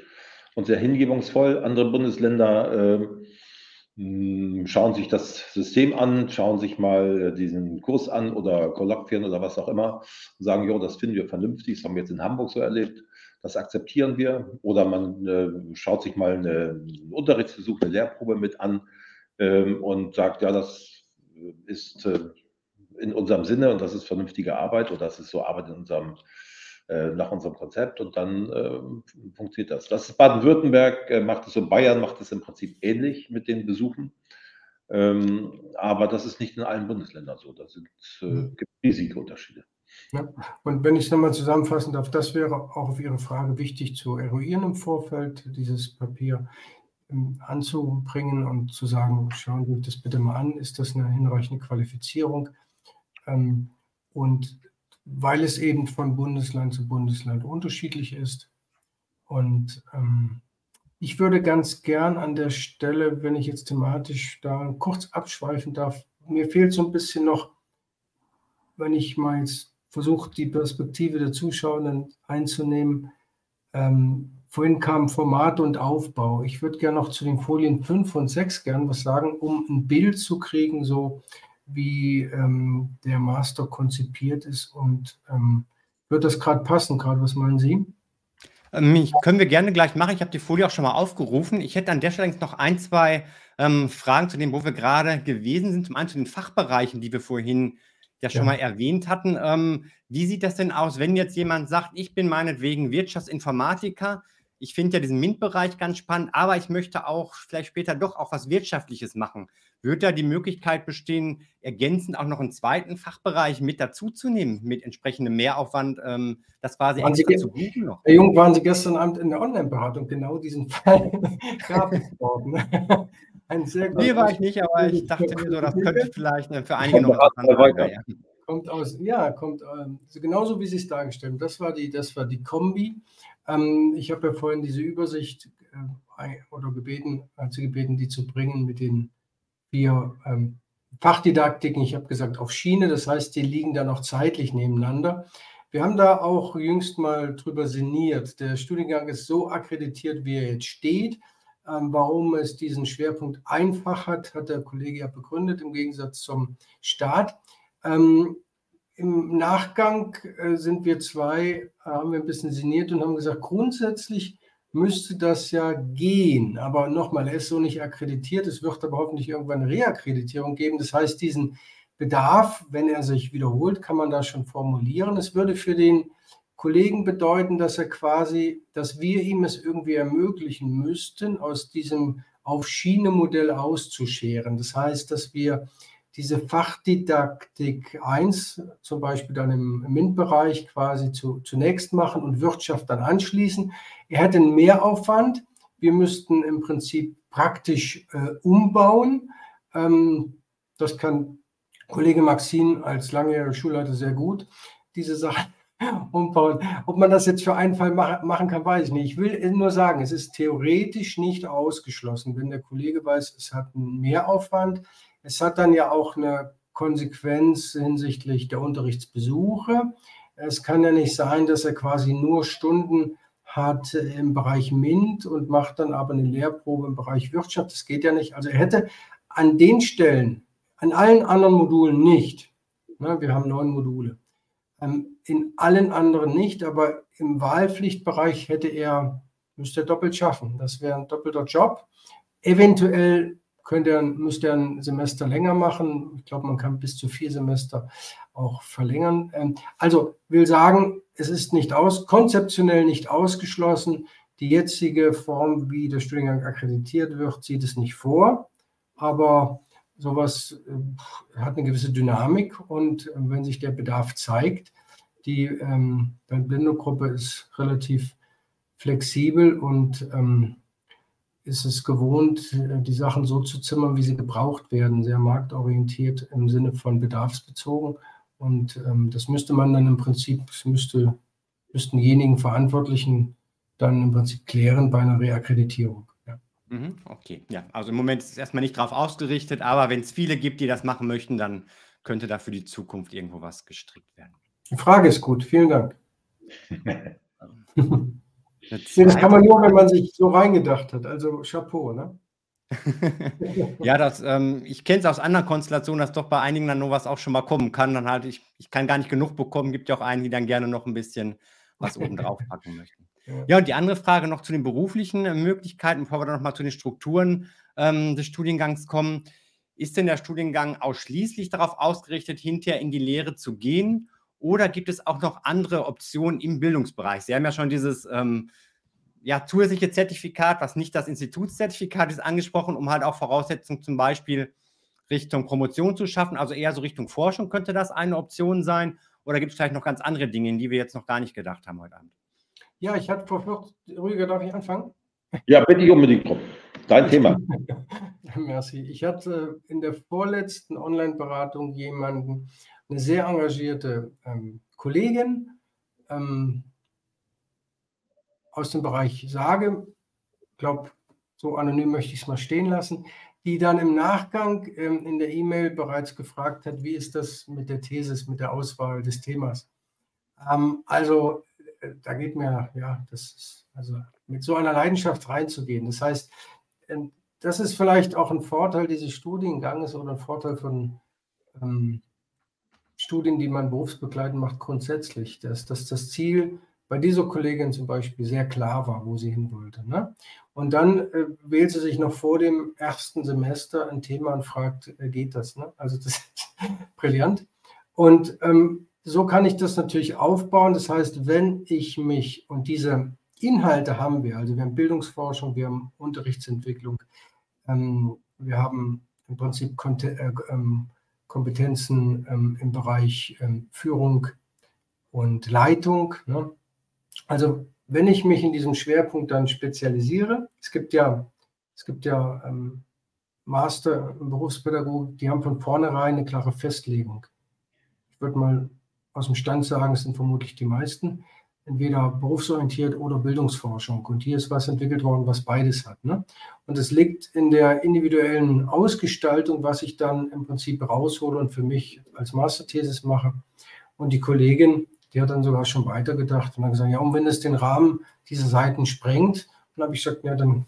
und sehr hingebungsvoll. Andere Bundesländer äh, schauen sich das System an, schauen sich mal äh, diesen Kurs an oder Kolloquien oder was auch immer und sagen, jo, das finden wir vernünftig, das haben wir jetzt in Hamburg so erlebt, das akzeptieren wir. Oder man äh, schaut sich mal eine, einen Unterrichtsbesuch, eine Lehrprobe mit an ähm, und sagt, ja, das ist äh, in unserem Sinne und das ist vernünftige Arbeit oder das ist so Arbeit in unserem äh, nach unserem Konzept und dann äh, funktioniert das. Das ist Baden-Württemberg, äh, macht es so, Bayern macht es im Prinzip ähnlich mit den Besuchen. Ähm, aber das ist nicht in allen Bundesländern so. Da sind, äh, mhm. gibt riesige Unterschiede. Ja. Und wenn ich es nochmal zusammenfassen darf, das wäre auch auf Ihre Frage wichtig zu eruieren im Vorfeld, dieses Papier ähm, anzubringen und zu sagen, schauen Sie das bitte mal an, ist das eine hinreichende Qualifizierung? Ähm, und weil es eben von Bundesland zu Bundesland unterschiedlich ist. Und ähm, ich würde ganz gern an der Stelle, wenn ich jetzt thematisch da kurz abschweifen darf, mir fehlt so ein bisschen noch, wenn ich mal jetzt versuche, die Perspektive der Zuschauenden einzunehmen. Ähm, vorhin kamen Format und Aufbau. Ich würde gerne noch zu den Folien 5 und 6 gern was sagen, um ein Bild zu kriegen, so wie ähm, der Master konzipiert ist und ähm, wird das gerade passen, gerade was meinen Sie? Ähm, können wir gerne gleich machen. Ich habe die Folie auch schon mal aufgerufen. Ich hätte an der Stelle noch ein, zwei ähm, Fragen zu dem, wo wir gerade gewesen sind. Zum einen zu den Fachbereichen, die wir vorhin ja schon ja. mal erwähnt hatten. Ähm, wie sieht das denn aus, wenn jetzt jemand sagt, ich bin meinetwegen Wirtschaftsinformatiker, ich finde ja diesen MINT-Bereich ganz spannend, aber ich möchte auch vielleicht später doch auch was Wirtschaftliches machen. Wird da die Möglichkeit bestehen, ergänzend auch noch einen zweiten Fachbereich mit dazuzunehmen, mit entsprechendem Mehraufwand? Ähm, das quasi waren extra Sie, zu buchen noch. Herr Jung, waren Sie gestern Abend in der Online-Beratung genau diesen Fall gab es worden. Ein sehr nee, war ich nicht, aber ich dachte mir so, das könnte vielleicht äh, für einige noch interessant sein. Kommt aus, ja, kommt ähm, genauso wie Sie es dargestellt haben. Das war die, das war die Kombi. Ähm, ich habe ja vorhin diese Übersicht äh, oder gebeten, also gebeten, die zu bringen mit den vier ähm, Fachdidaktiken. Ich habe gesagt auf Schiene, das heißt, die liegen da noch zeitlich nebeneinander. Wir haben da auch jüngst mal drüber sinniert. Der Studiengang ist so akkreditiert, wie er jetzt steht. Ähm, warum es diesen Schwerpunkt einfach hat, hat der Kollege ja begründet, im Gegensatz zum Staat. Ähm, Im Nachgang äh, sind wir zwei, haben wir ein bisschen sinniert und haben gesagt, grundsätzlich müsste das ja gehen. Aber nochmal, er ist so nicht akkreditiert. Es wird aber hoffentlich irgendwann eine Reakkreditierung geben. Das heißt, diesen Bedarf, wenn er sich wiederholt, kann man da schon formulieren. Es würde für den Kollegen bedeuten, dass er quasi, dass wir ihm es irgendwie ermöglichen müssten, aus diesem auf Schiene Modell auszuscheren. Das heißt, dass wir diese Fachdidaktik 1 zum Beispiel dann im MINT-Bereich quasi zu, zunächst machen und Wirtschaft dann anschließen. Er hätte einen Mehraufwand. Wir müssten im Prinzip praktisch äh, umbauen. Ähm, das kann Kollege Maxim als langjähriger Schulleiter sehr gut, diese Sache umbauen. Ob man das jetzt für einen Fall machen kann, weiß ich nicht. Ich will nur sagen, es ist theoretisch nicht ausgeschlossen, wenn der Kollege weiß, es hat einen Mehraufwand. Es hat dann ja auch eine Konsequenz hinsichtlich der Unterrichtsbesuche. Es kann ja nicht sein, dass er quasi nur Stunden hat im Bereich MINT und macht dann aber eine Lehrprobe im Bereich Wirtschaft. Das geht ja nicht. Also er hätte an den Stellen, an allen anderen Modulen nicht, ne, wir haben neun Module, ähm, in allen anderen nicht, aber im Wahlpflichtbereich hätte er, müsste er doppelt schaffen. Das wäre ein doppelter Job. Eventuell könnte müsste ein Semester länger machen. Ich glaube, man kann bis zu vier Semester auch verlängern. Ähm, also will sagen, es ist nicht aus, konzeptionell nicht ausgeschlossen. Die jetzige Form, wie der Studiengang akkreditiert wird, sieht es nicht vor. Aber sowas äh, hat eine gewisse Dynamik und äh, wenn sich der Bedarf zeigt, die ähm, Blindogruppe ist relativ flexibel und ähm, ist es gewohnt, die Sachen so zu zimmern, wie sie gebraucht werden, sehr marktorientiert im Sinne von bedarfsbezogen. Und ähm, das müsste man dann im Prinzip, müsste, müssten diejenigen Verantwortlichen dann im Prinzip klären bei einer Reakkreditierung. Mhm, okay, ja. Also im Moment ist es erstmal nicht darauf ausgerichtet, aber wenn es viele gibt, die das machen möchten, dann könnte da für die Zukunft irgendwo was gestrickt werden. Die Frage ist gut, vielen Dank. das kann man nur, wenn man sich so reingedacht hat. Also Chapeau, ne? ja, das, ähm, ich kenne es aus anderen Konstellationen, dass doch bei einigen dann nur was auch schon mal kommen kann. Dann halt, ich, ich kann gar nicht genug bekommen. Gibt ja auch einen, die dann gerne noch ein bisschen was oben drauf packen möchten. Ja, und die andere Frage noch zu den beruflichen äh, Möglichkeiten, bevor wir dann nochmal zu den Strukturen ähm, des Studiengangs kommen. Ist denn der Studiengang ausschließlich darauf ausgerichtet, hinterher in die Lehre zu gehen? Oder gibt es auch noch andere Optionen im Bildungsbereich? Sie haben ja schon dieses ähm, ja, zusätzliche Zertifikat, was nicht das Institutszertifikat ist, angesprochen, um halt auch Voraussetzungen zum Beispiel Richtung Promotion zu schaffen, also eher so Richtung Forschung könnte das eine Option sein. Oder gibt es vielleicht noch ganz andere Dinge, in die wir jetzt noch gar nicht gedacht haben heute Abend? Ja, ich hatte vor 40, Rüdiger, darf ich anfangen? Ja, bitte unbedingt drum. Dein Thema. Merci. Ich hatte in der vorletzten Online-Beratung jemanden, eine sehr engagierte ähm, Kollegin ähm, aus dem Bereich Sage, glaube, so anonym möchte ich es mal stehen lassen, die dann im Nachgang ähm, in der E-Mail bereits gefragt hat, wie ist das mit der Thesis, mit der Auswahl des Themas. Ähm, also da geht mir, ja, das ist, also mit so einer Leidenschaft reinzugehen. Das heißt, ähm, das ist vielleicht auch ein Vorteil dieses Studienganges oder ein Vorteil von ähm, Studien, die man berufsbegleitend macht, grundsätzlich, dass, dass das Ziel bei dieser Kollegin zum Beispiel sehr klar war, wo sie hin wollte. Ne? Und dann äh, wählt sie sich noch vor dem ersten Semester ein Thema und fragt, äh, geht das? Ne? Also das ist brillant. Und ähm, so kann ich das natürlich aufbauen. Das heißt, wenn ich mich und diese Inhalte haben wir, also wir haben Bildungsforschung, wir haben Unterrichtsentwicklung, ähm, wir haben im Prinzip äh, ähm, Kompetenzen ähm, im Bereich ähm, Führung und Leitung. Ne? Also wenn ich mich in diesem Schwerpunkt dann spezialisiere, es gibt ja, es gibt ja ähm, Master im Berufspädagogik, die haben von vornherein eine klare Festlegung. Ich würde mal aus dem Stand sagen, es sind vermutlich die meisten, entweder berufsorientiert oder Bildungsforschung. Und hier ist was entwickelt worden, was beides hat. Ne? Und es liegt in der individuellen Ausgestaltung, was ich dann im Prinzip raushole und für mich als Masterthesis mache. Und die Kollegin die hat dann sogar schon weitergedacht und hat gesagt, ja, und wenn es den Rahmen dieser Seiten sprengt, dann habe ich gesagt, ja, dann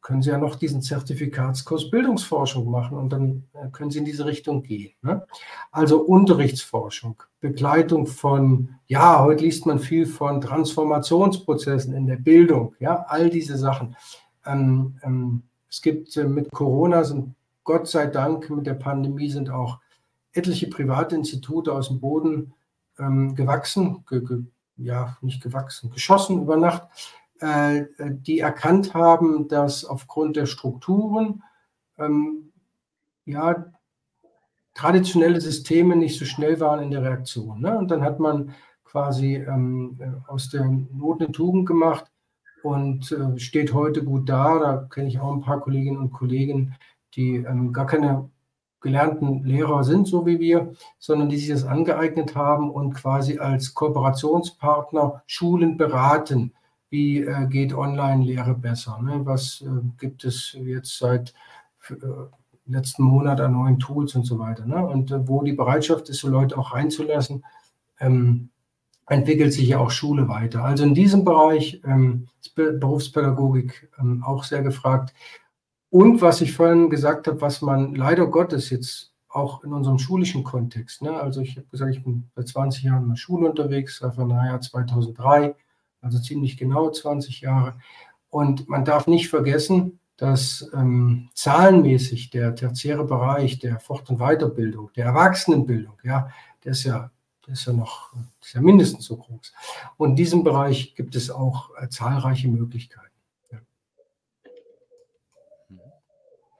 können Sie ja noch diesen Zertifikatskurs Bildungsforschung machen und dann äh, können Sie in diese Richtung gehen. Ne? Also Unterrichtsforschung, Begleitung von, ja, heute liest man viel von Transformationsprozessen in der Bildung, ja, all diese Sachen. Ähm, ähm, es gibt äh, mit Corona sind Gott sei Dank mit der Pandemie sind auch etliche private Institute aus dem Boden ähm, gewachsen, ge, ge, ja, nicht gewachsen, geschossen über Nacht, äh, die erkannt haben, dass aufgrund der Strukturen ähm, ja, traditionelle Systeme nicht so schnell waren in der Reaktion. Ne? Und dann hat man quasi ähm, aus der Not eine Tugend gemacht und äh, steht heute gut da. Da kenne ich auch ein paar Kolleginnen und Kollegen, die ähm, gar keine gelernten Lehrer sind, so wie wir, sondern die sich das angeeignet haben und quasi als Kooperationspartner Schulen beraten. Wie äh, geht Online-Lehre besser? Ne? Was äh, gibt es jetzt seit äh, letzten Monat an neuen Tools und so weiter? Ne? Und äh, wo die Bereitschaft ist, so Leute auch reinzulassen, ähm, entwickelt sich ja auch Schule weiter. Also in diesem Bereich ähm, ist Berufspädagogik ähm, auch sehr gefragt. Und was ich vorhin gesagt habe, was man leider Gottes jetzt auch in unserem schulischen Kontext, ne, also ich habe gesagt, ich bin seit 20 Jahren in der Schule unterwegs, seit Jahr 2003, also ziemlich genau 20 Jahre. Und man darf nicht vergessen, dass ähm, zahlenmäßig der tertiäre Bereich der Fort- und Weiterbildung, der Erwachsenenbildung, ja, der ist ja, der ist ja noch, ist ja mindestens so groß. Und in diesem Bereich gibt es auch äh, zahlreiche Möglichkeiten.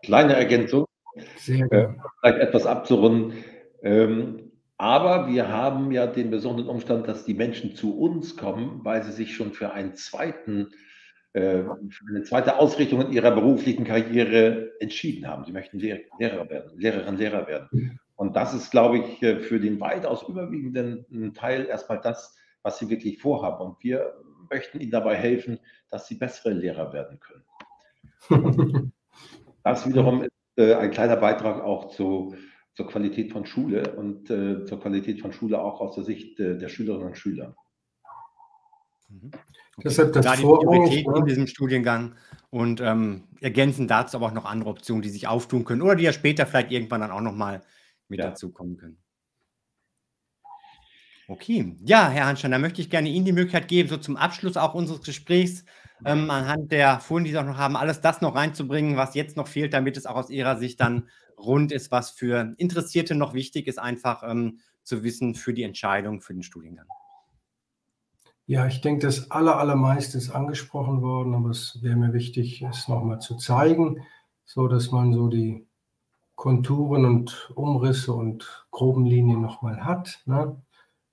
Kleine Ergänzung, äh, vielleicht etwas abzurunden. Ähm, aber wir haben ja den besonderen Umstand, dass die Menschen zu uns kommen, weil sie sich schon für einen zweiten äh, für eine zweite Ausrichtung in ihrer beruflichen Karriere entschieden haben. Sie möchten Lehrer werden, Lehrerin, Lehrer werden. Und das ist, glaube ich, äh, für den weitaus überwiegenden Teil erstmal das, was sie wirklich vorhaben. Und wir möchten ihnen dabei helfen, dass sie bessere Lehrer werden können. Das wiederum ist äh, ein kleiner Beitrag auch zu, zur Qualität von Schule und äh, zur Qualität von Schule auch aus der Sicht äh, der Schülerinnen und Schüler. Mhm. Okay. Deshalb das die Priorität in diesem Studiengang und ähm, ergänzen dazu aber auch noch andere Optionen, die sich auftun können oder die ja später vielleicht irgendwann dann auch nochmal mit ja. dazu kommen können. Okay, ja, Herr Hanstein, da möchte ich gerne Ihnen die Möglichkeit geben, so zum Abschluss auch unseres Gesprächs, ähm, anhand der Folien, die Sie auch noch haben, alles das noch reinzubringen, was jetzt noch fehlt, damit es auch aus Ihrer Sicht dann rund ist, was für Interessierte noch wichtig ist, einfach ähm, zu wissen für die Entscheidung für den Studiengang. Ja, ich denke, das aller, allermeiste ist angesprochen worden, aber es wäre mir wichtig, es nochmal zu zeigen, so dass man so die Konturen und Umrisse und groben Linien nochmal hat. Ne?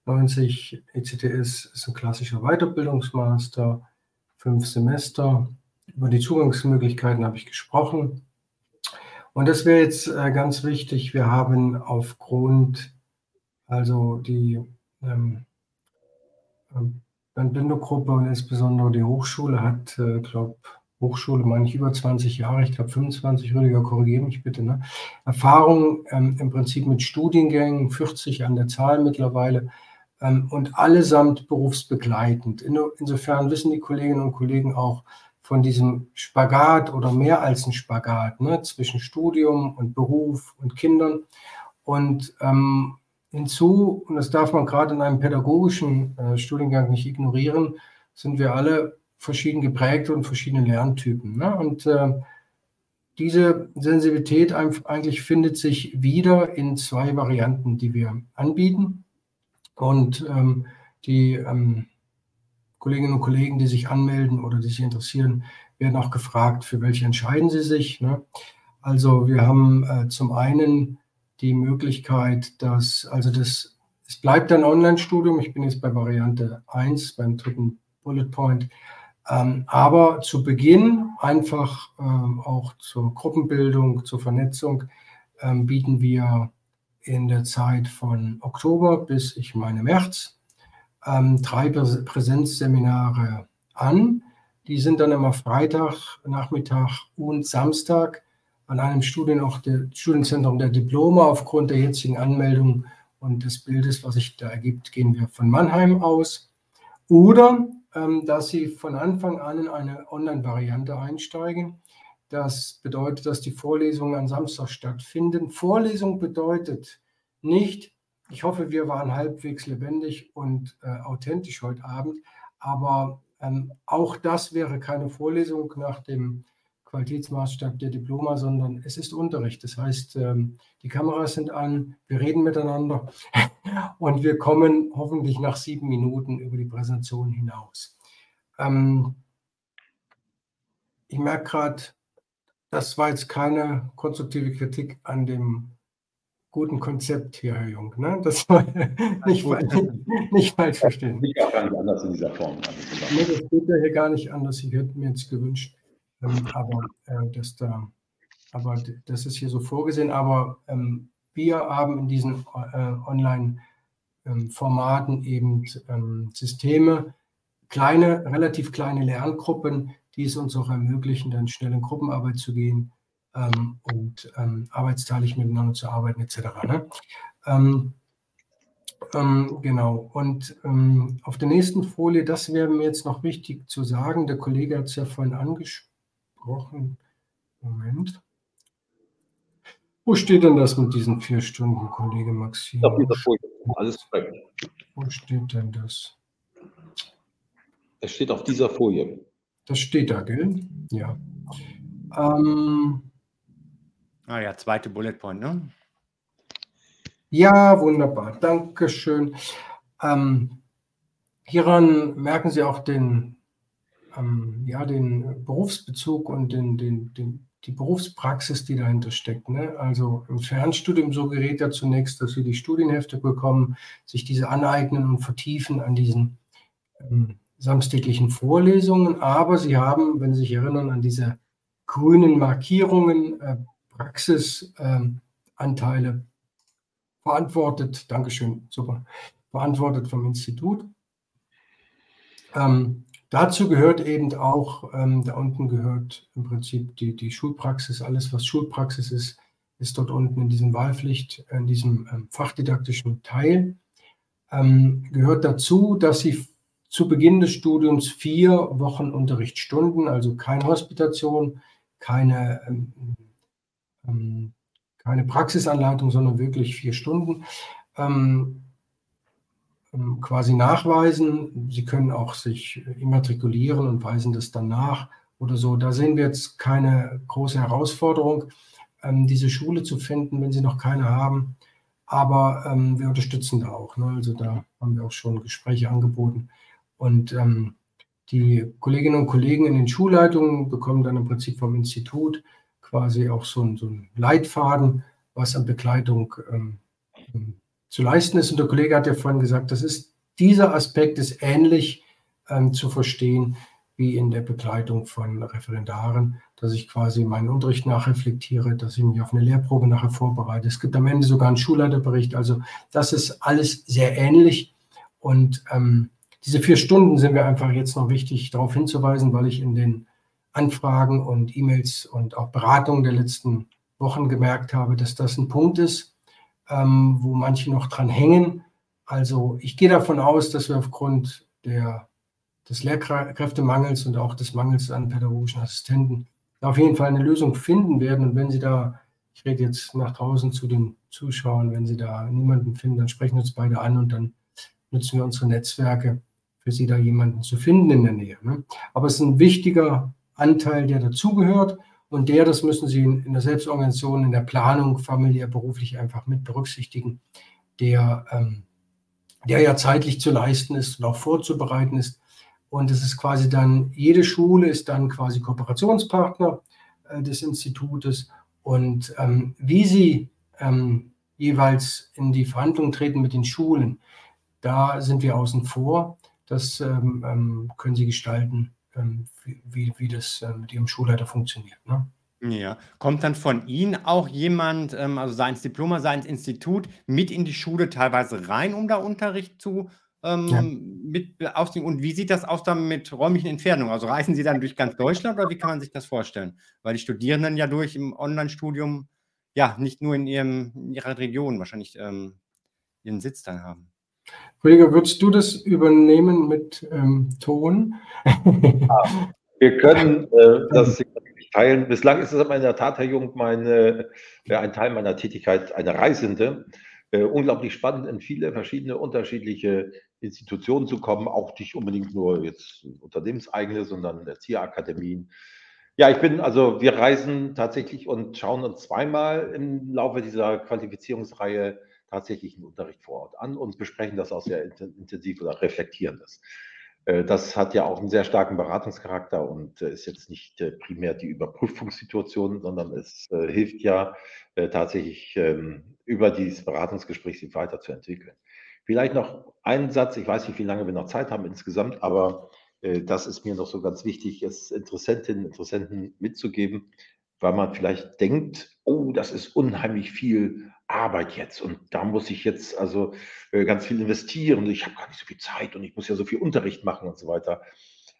90 ECTS ist ein klassischer Weiterbildungsmaster fünf Semester. Über die Zugangsmöglichkeiten habe ich gesprochen. Und das wäre jetzt äh, ganz wichtig. Wir haben aufgrund, also die ähm, Bindogruppe und insbesondere die Hochschule hat, äh, glaube Hochschule meine ich über 20 Jahre, ich glaube 25, Rüdiger, korrigiere mich bitte, ne? Erfahrung ähm, im Prinzip mit Studiengängen, 40 an der Zahl mittlerweile, ähm, und allesamt berufsbegleitend. insofern wissen die Kolleginnen und Kollegen auch von diesem Spagat oder mehr als ein Spagat ne, zwischen Studium und Beruf und Kindern. Und ähm, hinzu, und das darf man gerade in einem pädagogischen äh, Studiengang nicht ignorieren, sind wir alle verschieden geprägt und verschiedene Lerntypen. Ne? Und äh, diese Sensibilität eigentlich findet sich wieder in zwei Varianten, die wir anbieten. Und ähm, die ähm, Kolleginnen und Kollegen, die sich anmelden oder die sich interessieren, werden auch gefragt, für welche entscheiden sie sich. Ne? Also wir haben äh, zum einen die Möglichkeit, dass, also das, es bleibt ein Online-Studium. Ich bin jetzt bei Variante 1, beim dritten Bullet Point. Ähm, aber zu Beginn einfach ähm, auch zur Gruppenbildung, zur Vernetzung ähm, bieten wir in der Zeit von Oktober bis, ich meine, März ähm, drei Präsenzseminare an. Die sind dann immer Freitag, Nachmittag und Samstag an einem Studienort Studienzentrum der Diplome. Aufgrund der jetzigen Anmeldung und des Bildes, was sich da ergibt, gehen wir von Mannheim aus. Oder ähm, dass Sie von Anfang an in eine Online-Variante einsteigen. Das bedeutet, dass die Vorlesungen am Samstag stattfinden. Vorlesung bedeutet nicht, ich hoffe, wir waren halbwegs lebendig und äh, authentisch heute Abend, aber ähm, auch das wäre keine Vorlesung nach dem Qualitätsmaßstab der Diploma, sondern es ist Unterricht. Das heißt, ähm, die Kameras sind an, wir reden miteinander und wir kommen hoffentlich nach sieben Minuten über die Präsentation hinaus. Ähm, ich merke gerade, das war jetzt keine konstruktive Kritik an dem guten Konzept hier, Herr Jung. Ne? Das war nicht, nicht falsch verstehen. Ich auch gar nicht anders in dieser Form. Nee, das geht ja hier gar nicht anders. Ich hätte mir jetzt gewünscht, ähm, aber, äh, das da, aber das ist hier so vorgesehen. Aber ähm, wir haben in diesen äh, Online-Formaten eben ähm, Systeme, kleine, relativ kleine Lerngruppen, die es uns auch ermöglichen, dann schnell in Gruppenarbeit zu gehen ähm, und ähm, arbeitsteilig miteinander zu arbeiten, etc. Ne? Ähm, ähm, genau. Und ähm, auf der nächsten Folie, das wäre mir jetzt noch wichtig zu sagen. Der Kollege hat es ja vorhin angesprochen. Moment. Wo steht denn das mit diesen vier Stunden, Kollege Maxim? Auf dieser Folie. Alles korrekt. Wo steht denn das? Es steht auf dieser Folie. Das steht da, gell? Ja. Ähm, ah ja, zweite Bullet Point, ne? Ja, wunderbar. Dankeschön. Ähm, hieran merken Sie auch den, ähm, ja, den Berufsbezug und den, den, den, die Berufspraxis, die dahinter steckt. Ne? Also im Fernstudium so gerät ja zunächst, dass Sie die Studienhefte bekommen, sich diese aneignen und vertiefen an diesen ähm, samstäglichen Vorlesungen. Aber Sie haben, wenn Sie sich erinnern, an diese grünen Markierungen, äh, Praxisanteile ähm, verantwortet, Dankeschön, super, verantwortet vom Institut. Ähm, dazu gehört eben auch, ähm, da unten gehört im Prinzip die, die Schulpraxis, alles was Schulpraxis ist, ist dort unten in diesem Wahlpflicht, in diesem ähm, fachdidaktischen Teil. Ähm, gehört dazu, dass Sie zu Beginn des Studiums vier Wochen Unterrichtsstunden, also keine Hospitation, keine ähm, ähm, keine Praxisanleitung, sondern wirklich vier Stunden ähm, ähm, quasi nachweisen. Sie können auch sich immatrikulieren und weisen das dann nach oder so. Da sehen wir jetzt keine große Herausforderung, ähm, diese Schule zu finden, wenn Sie noch keine haben. Aber ähm, wir unterstützen da auch. Ne? Also da haben wir auch schon Gespräche angeboten. Und ähm, die Kolleginnen und Kollegen in den Schulleitungen bekommen dann im Prinzip vom Institut quasi auch so ein, so ein Leitfaden, was an Begleitung ähm, ähm, zu leisten ist. Und der Kollege hat ja vorhin gesagt, das ist, dieser Aspekt ist ähnlich ähm, zu verstehen wie in der Begleitung von Referendaren, dass ich quasi meinen Unterricht nachreflektiere, dass ich mich auf eine Lehrprobe nachher vorbereite. Es gibt am Ende sogar einen Schulleiterbericht. Also das ist alles sehr ähnlich. Und ähm, diese vier Stunden sind mir einfach jetzt noch wichtig, darauf hinzuweisen, weil ich in den Anfragen und E-Mails und auch Beratungen der letzten Wochen gemerkt habe, dass das ein Punkt ist, ähm, wo manche noch dran hängen. Also ich gehe davon aus, dass wir aufgrund der, des Lehrkräftemangels und auch des Mangels an pädagogischen Assistenten auf jeden Fall eine Lösung finden werden. Und wenn Sie da ich rede jetzt nach draußen zu den Zuschauern. Wenn Sie da niemanden finden, dann sprechen uns beide an und dann nutzen wir unsere Netzwerke, für Sie da jemanden zu finden in der Nähe. Ne? Aber es ist ein wichtiger Anteil, der dazugehört und der, das müssen Sie in, in der Selbstorganisation, in der Planung, familiär, beruflich einfach mit berücksichtigen, der, ähm, der ja zeitlich zu leisten ist und auch vorzubereiten ist. Und es ist quasi dann, jede Schule ist dann quasi Kooperationspartner äh, des Institutes. Und ähm, wie sie ähm, jeweils in die Verhandlungen treten mit den Schulen, da sind wir außen vor. Das ähm, ähm können sie gestalten, wie, wie das äh, mit ihrem Schulleiter funktioniert. Ne? Ja. Kommt dann von Ihnen auch jemand, ähm, also seins Diploma, seins Institut, mit in die Schule teilweise rein, um da Unterricht zu ähm, ja. mit aufzunehmen? Und wie sieht das aus dann mit räumlichen Entfernungen? Also reisen Sie dann durch ganz Deutschland oder wie kann man sich das vorstellen? Weil die Studierenden ja durch im Online-Studium ja nicht nur in, ihrem, in ihrer Region wahrscheinlich ähm, ihren Sitz dann haben. Rüdiger, würdest du das übernehmen mit ähm, Ton? Ja, wir können äh, das teilen. Bislang ist es aber in der Tat, Herr Jung, meine, äh, ein Teil meiner Tätigkeit, eine Reisende. Äh, unglaublich spannend, in viele verschiedene unterschiedliche Institutionen zu kommen, auch nicht unbedingt nur jetzt unternehmenseigene, sondern Erzieherakademien. Ja, ich bin, also wir reisen tatsächlich und schauen uns zweimal im Laufe dieser Qualifizierungsreihe tatsächlich einen Unterricht vor Ort an und besprechen das auch sehr intensiv oder reflektieren das. Äh, das hat ja auch einen sehr starken Beratungscharakter und äh, ist jetzt nicht äh, primär die Überprüfungssituation, sondern es hilft ja tatsächlich ähm, über dieses Beratungsgespräch sich weiterzuentwickeln. Vielleicht noch einen Satz, ich weiß nicht, wie lange wir noch Zeit haben insgesamt, aber das ist mir noch so ganz wichtig, es Interessentinnen und Interessenten mitzugeben, weil man vielleicht denkt, oh, das ist unheimlich viel Arbeit jetzt und da muss ich jetzt also äh, ganz viel investieren. Ich habe gar nicht so viel Zeit und ich muss ja so viel Unterricht machen und so weiter.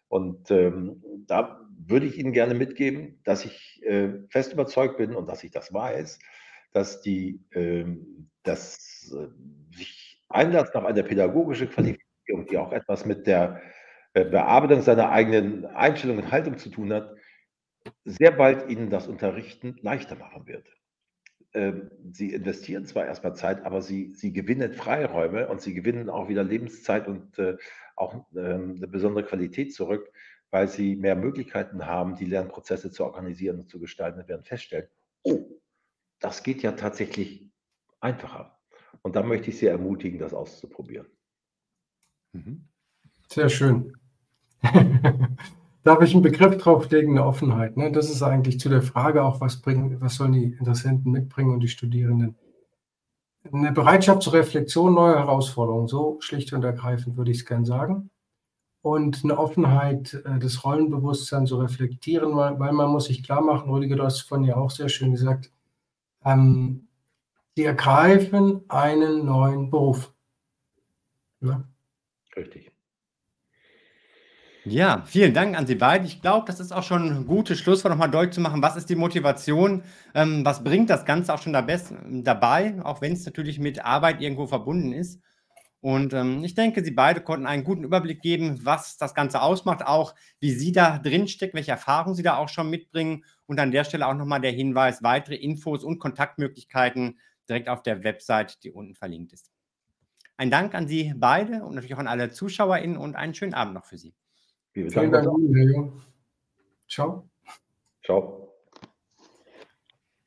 Und ähm, da würde ich Ihnen gerne mitgeben, dass ich äh, fest überzeugt bin und dass ich das weiß, dass die, ähm, dass äh, sich Einlass nach einer pädagogischen Qualifizierung, die auch etwas mit der äh, Bearbeitung seiner eigenen Einstellung und Haltung zu tun hat, sehr bald Ihnen das Unterrichten leichter machen wird. Ähm, sie investieren zwar erstmal Zeit, aber sie, sie gewinnen Freiräume und sie gewinnen auch wieder Lebenszeit und äh, auch äh, eine besondere Qualität zurück, weil sie mehr Möglichkeiten haben, die Lernprozesse zu organisieren und zu gestalten und werden feststellen, oh, das geht ja tatsächlich einfacher. Und da möchte ich Sie ermutigen, das auszuprobieren. Mhm. Sehr schön. Darf ich einen Begriff drauflegen, eine Offenheit? Ne? Das ist eigentlich zu der Frage auch, was, bringen, was sollen die Interessenten mitbringen und die Studierenden? Eine Bereitschaft zur Reflexion neuer Herausforderungen, so schlicht und ergreifend würde ich es gern sagen. Und eine Offenheit, äh, das Rollenbewusstsein zu reflektieren, weil, man muss sich klar machen, Rüdiger, du hast von ja auch sehr schön gesagt, ähm, sie ergreifen einen neuen Beruf. Ja? Richtig. Ja, vielen Dank an Sie beide. Ich glaube, das ist auch schon ein gutes Schlusswort, nochmal deutlich zu machen, was ist die Motivation, ähm, was bringt das Ganze auch schon dabei, auch wenn es natürlich mit Arbeit irgendwo verbunden ist. Und ähm, ich denke, Sie beide konnten einen guten Überblick geben, was das Ganze ausmacht, auch wie Sie da drinstecken, welche Erfahrungen Sie da auch schon mitbringen. Und an der Stelle auch nochmal der Hinweis, weitere Infos und Kontaktmöglichkeiten direkt auf der Website, die unten verlinkt ist. Ein Dank an Sie beide und natürlich auch an alle ZuschauerInnen und einen schönen Abend noch für Sie. Vielen Dank, Dank Ciao. Ciao.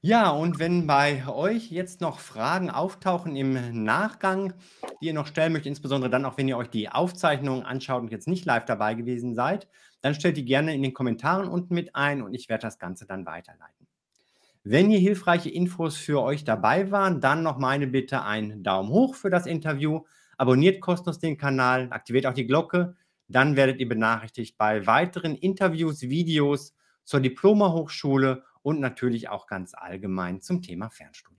Ja, und wenn bei euch jetzt noch Fragen auftauchen im Nachgang, die ihr noch stellen möchtet, insbesondere dann auch, wenn ihr euch die Aufzeichnung anschaut und jetzt nicht live dabei gewesen seid, dann stellt die gerne in den Kommentaren unten mit ein und ich werde das Ganze dann weiterleiten. Wenn hier hilfreiche Infos für euch dabei waren, dann noch meine Bitte einen Daumen hoch für das Interview, abonniert kostenlos den Kanal, aktiviert auch die Glocke, dann werdet ihr benachrichtigt bei weiteren Interviews, Videos zur Diploma-Hochschule und natürlich auch ganz allgemein zum Thema Fernstudium.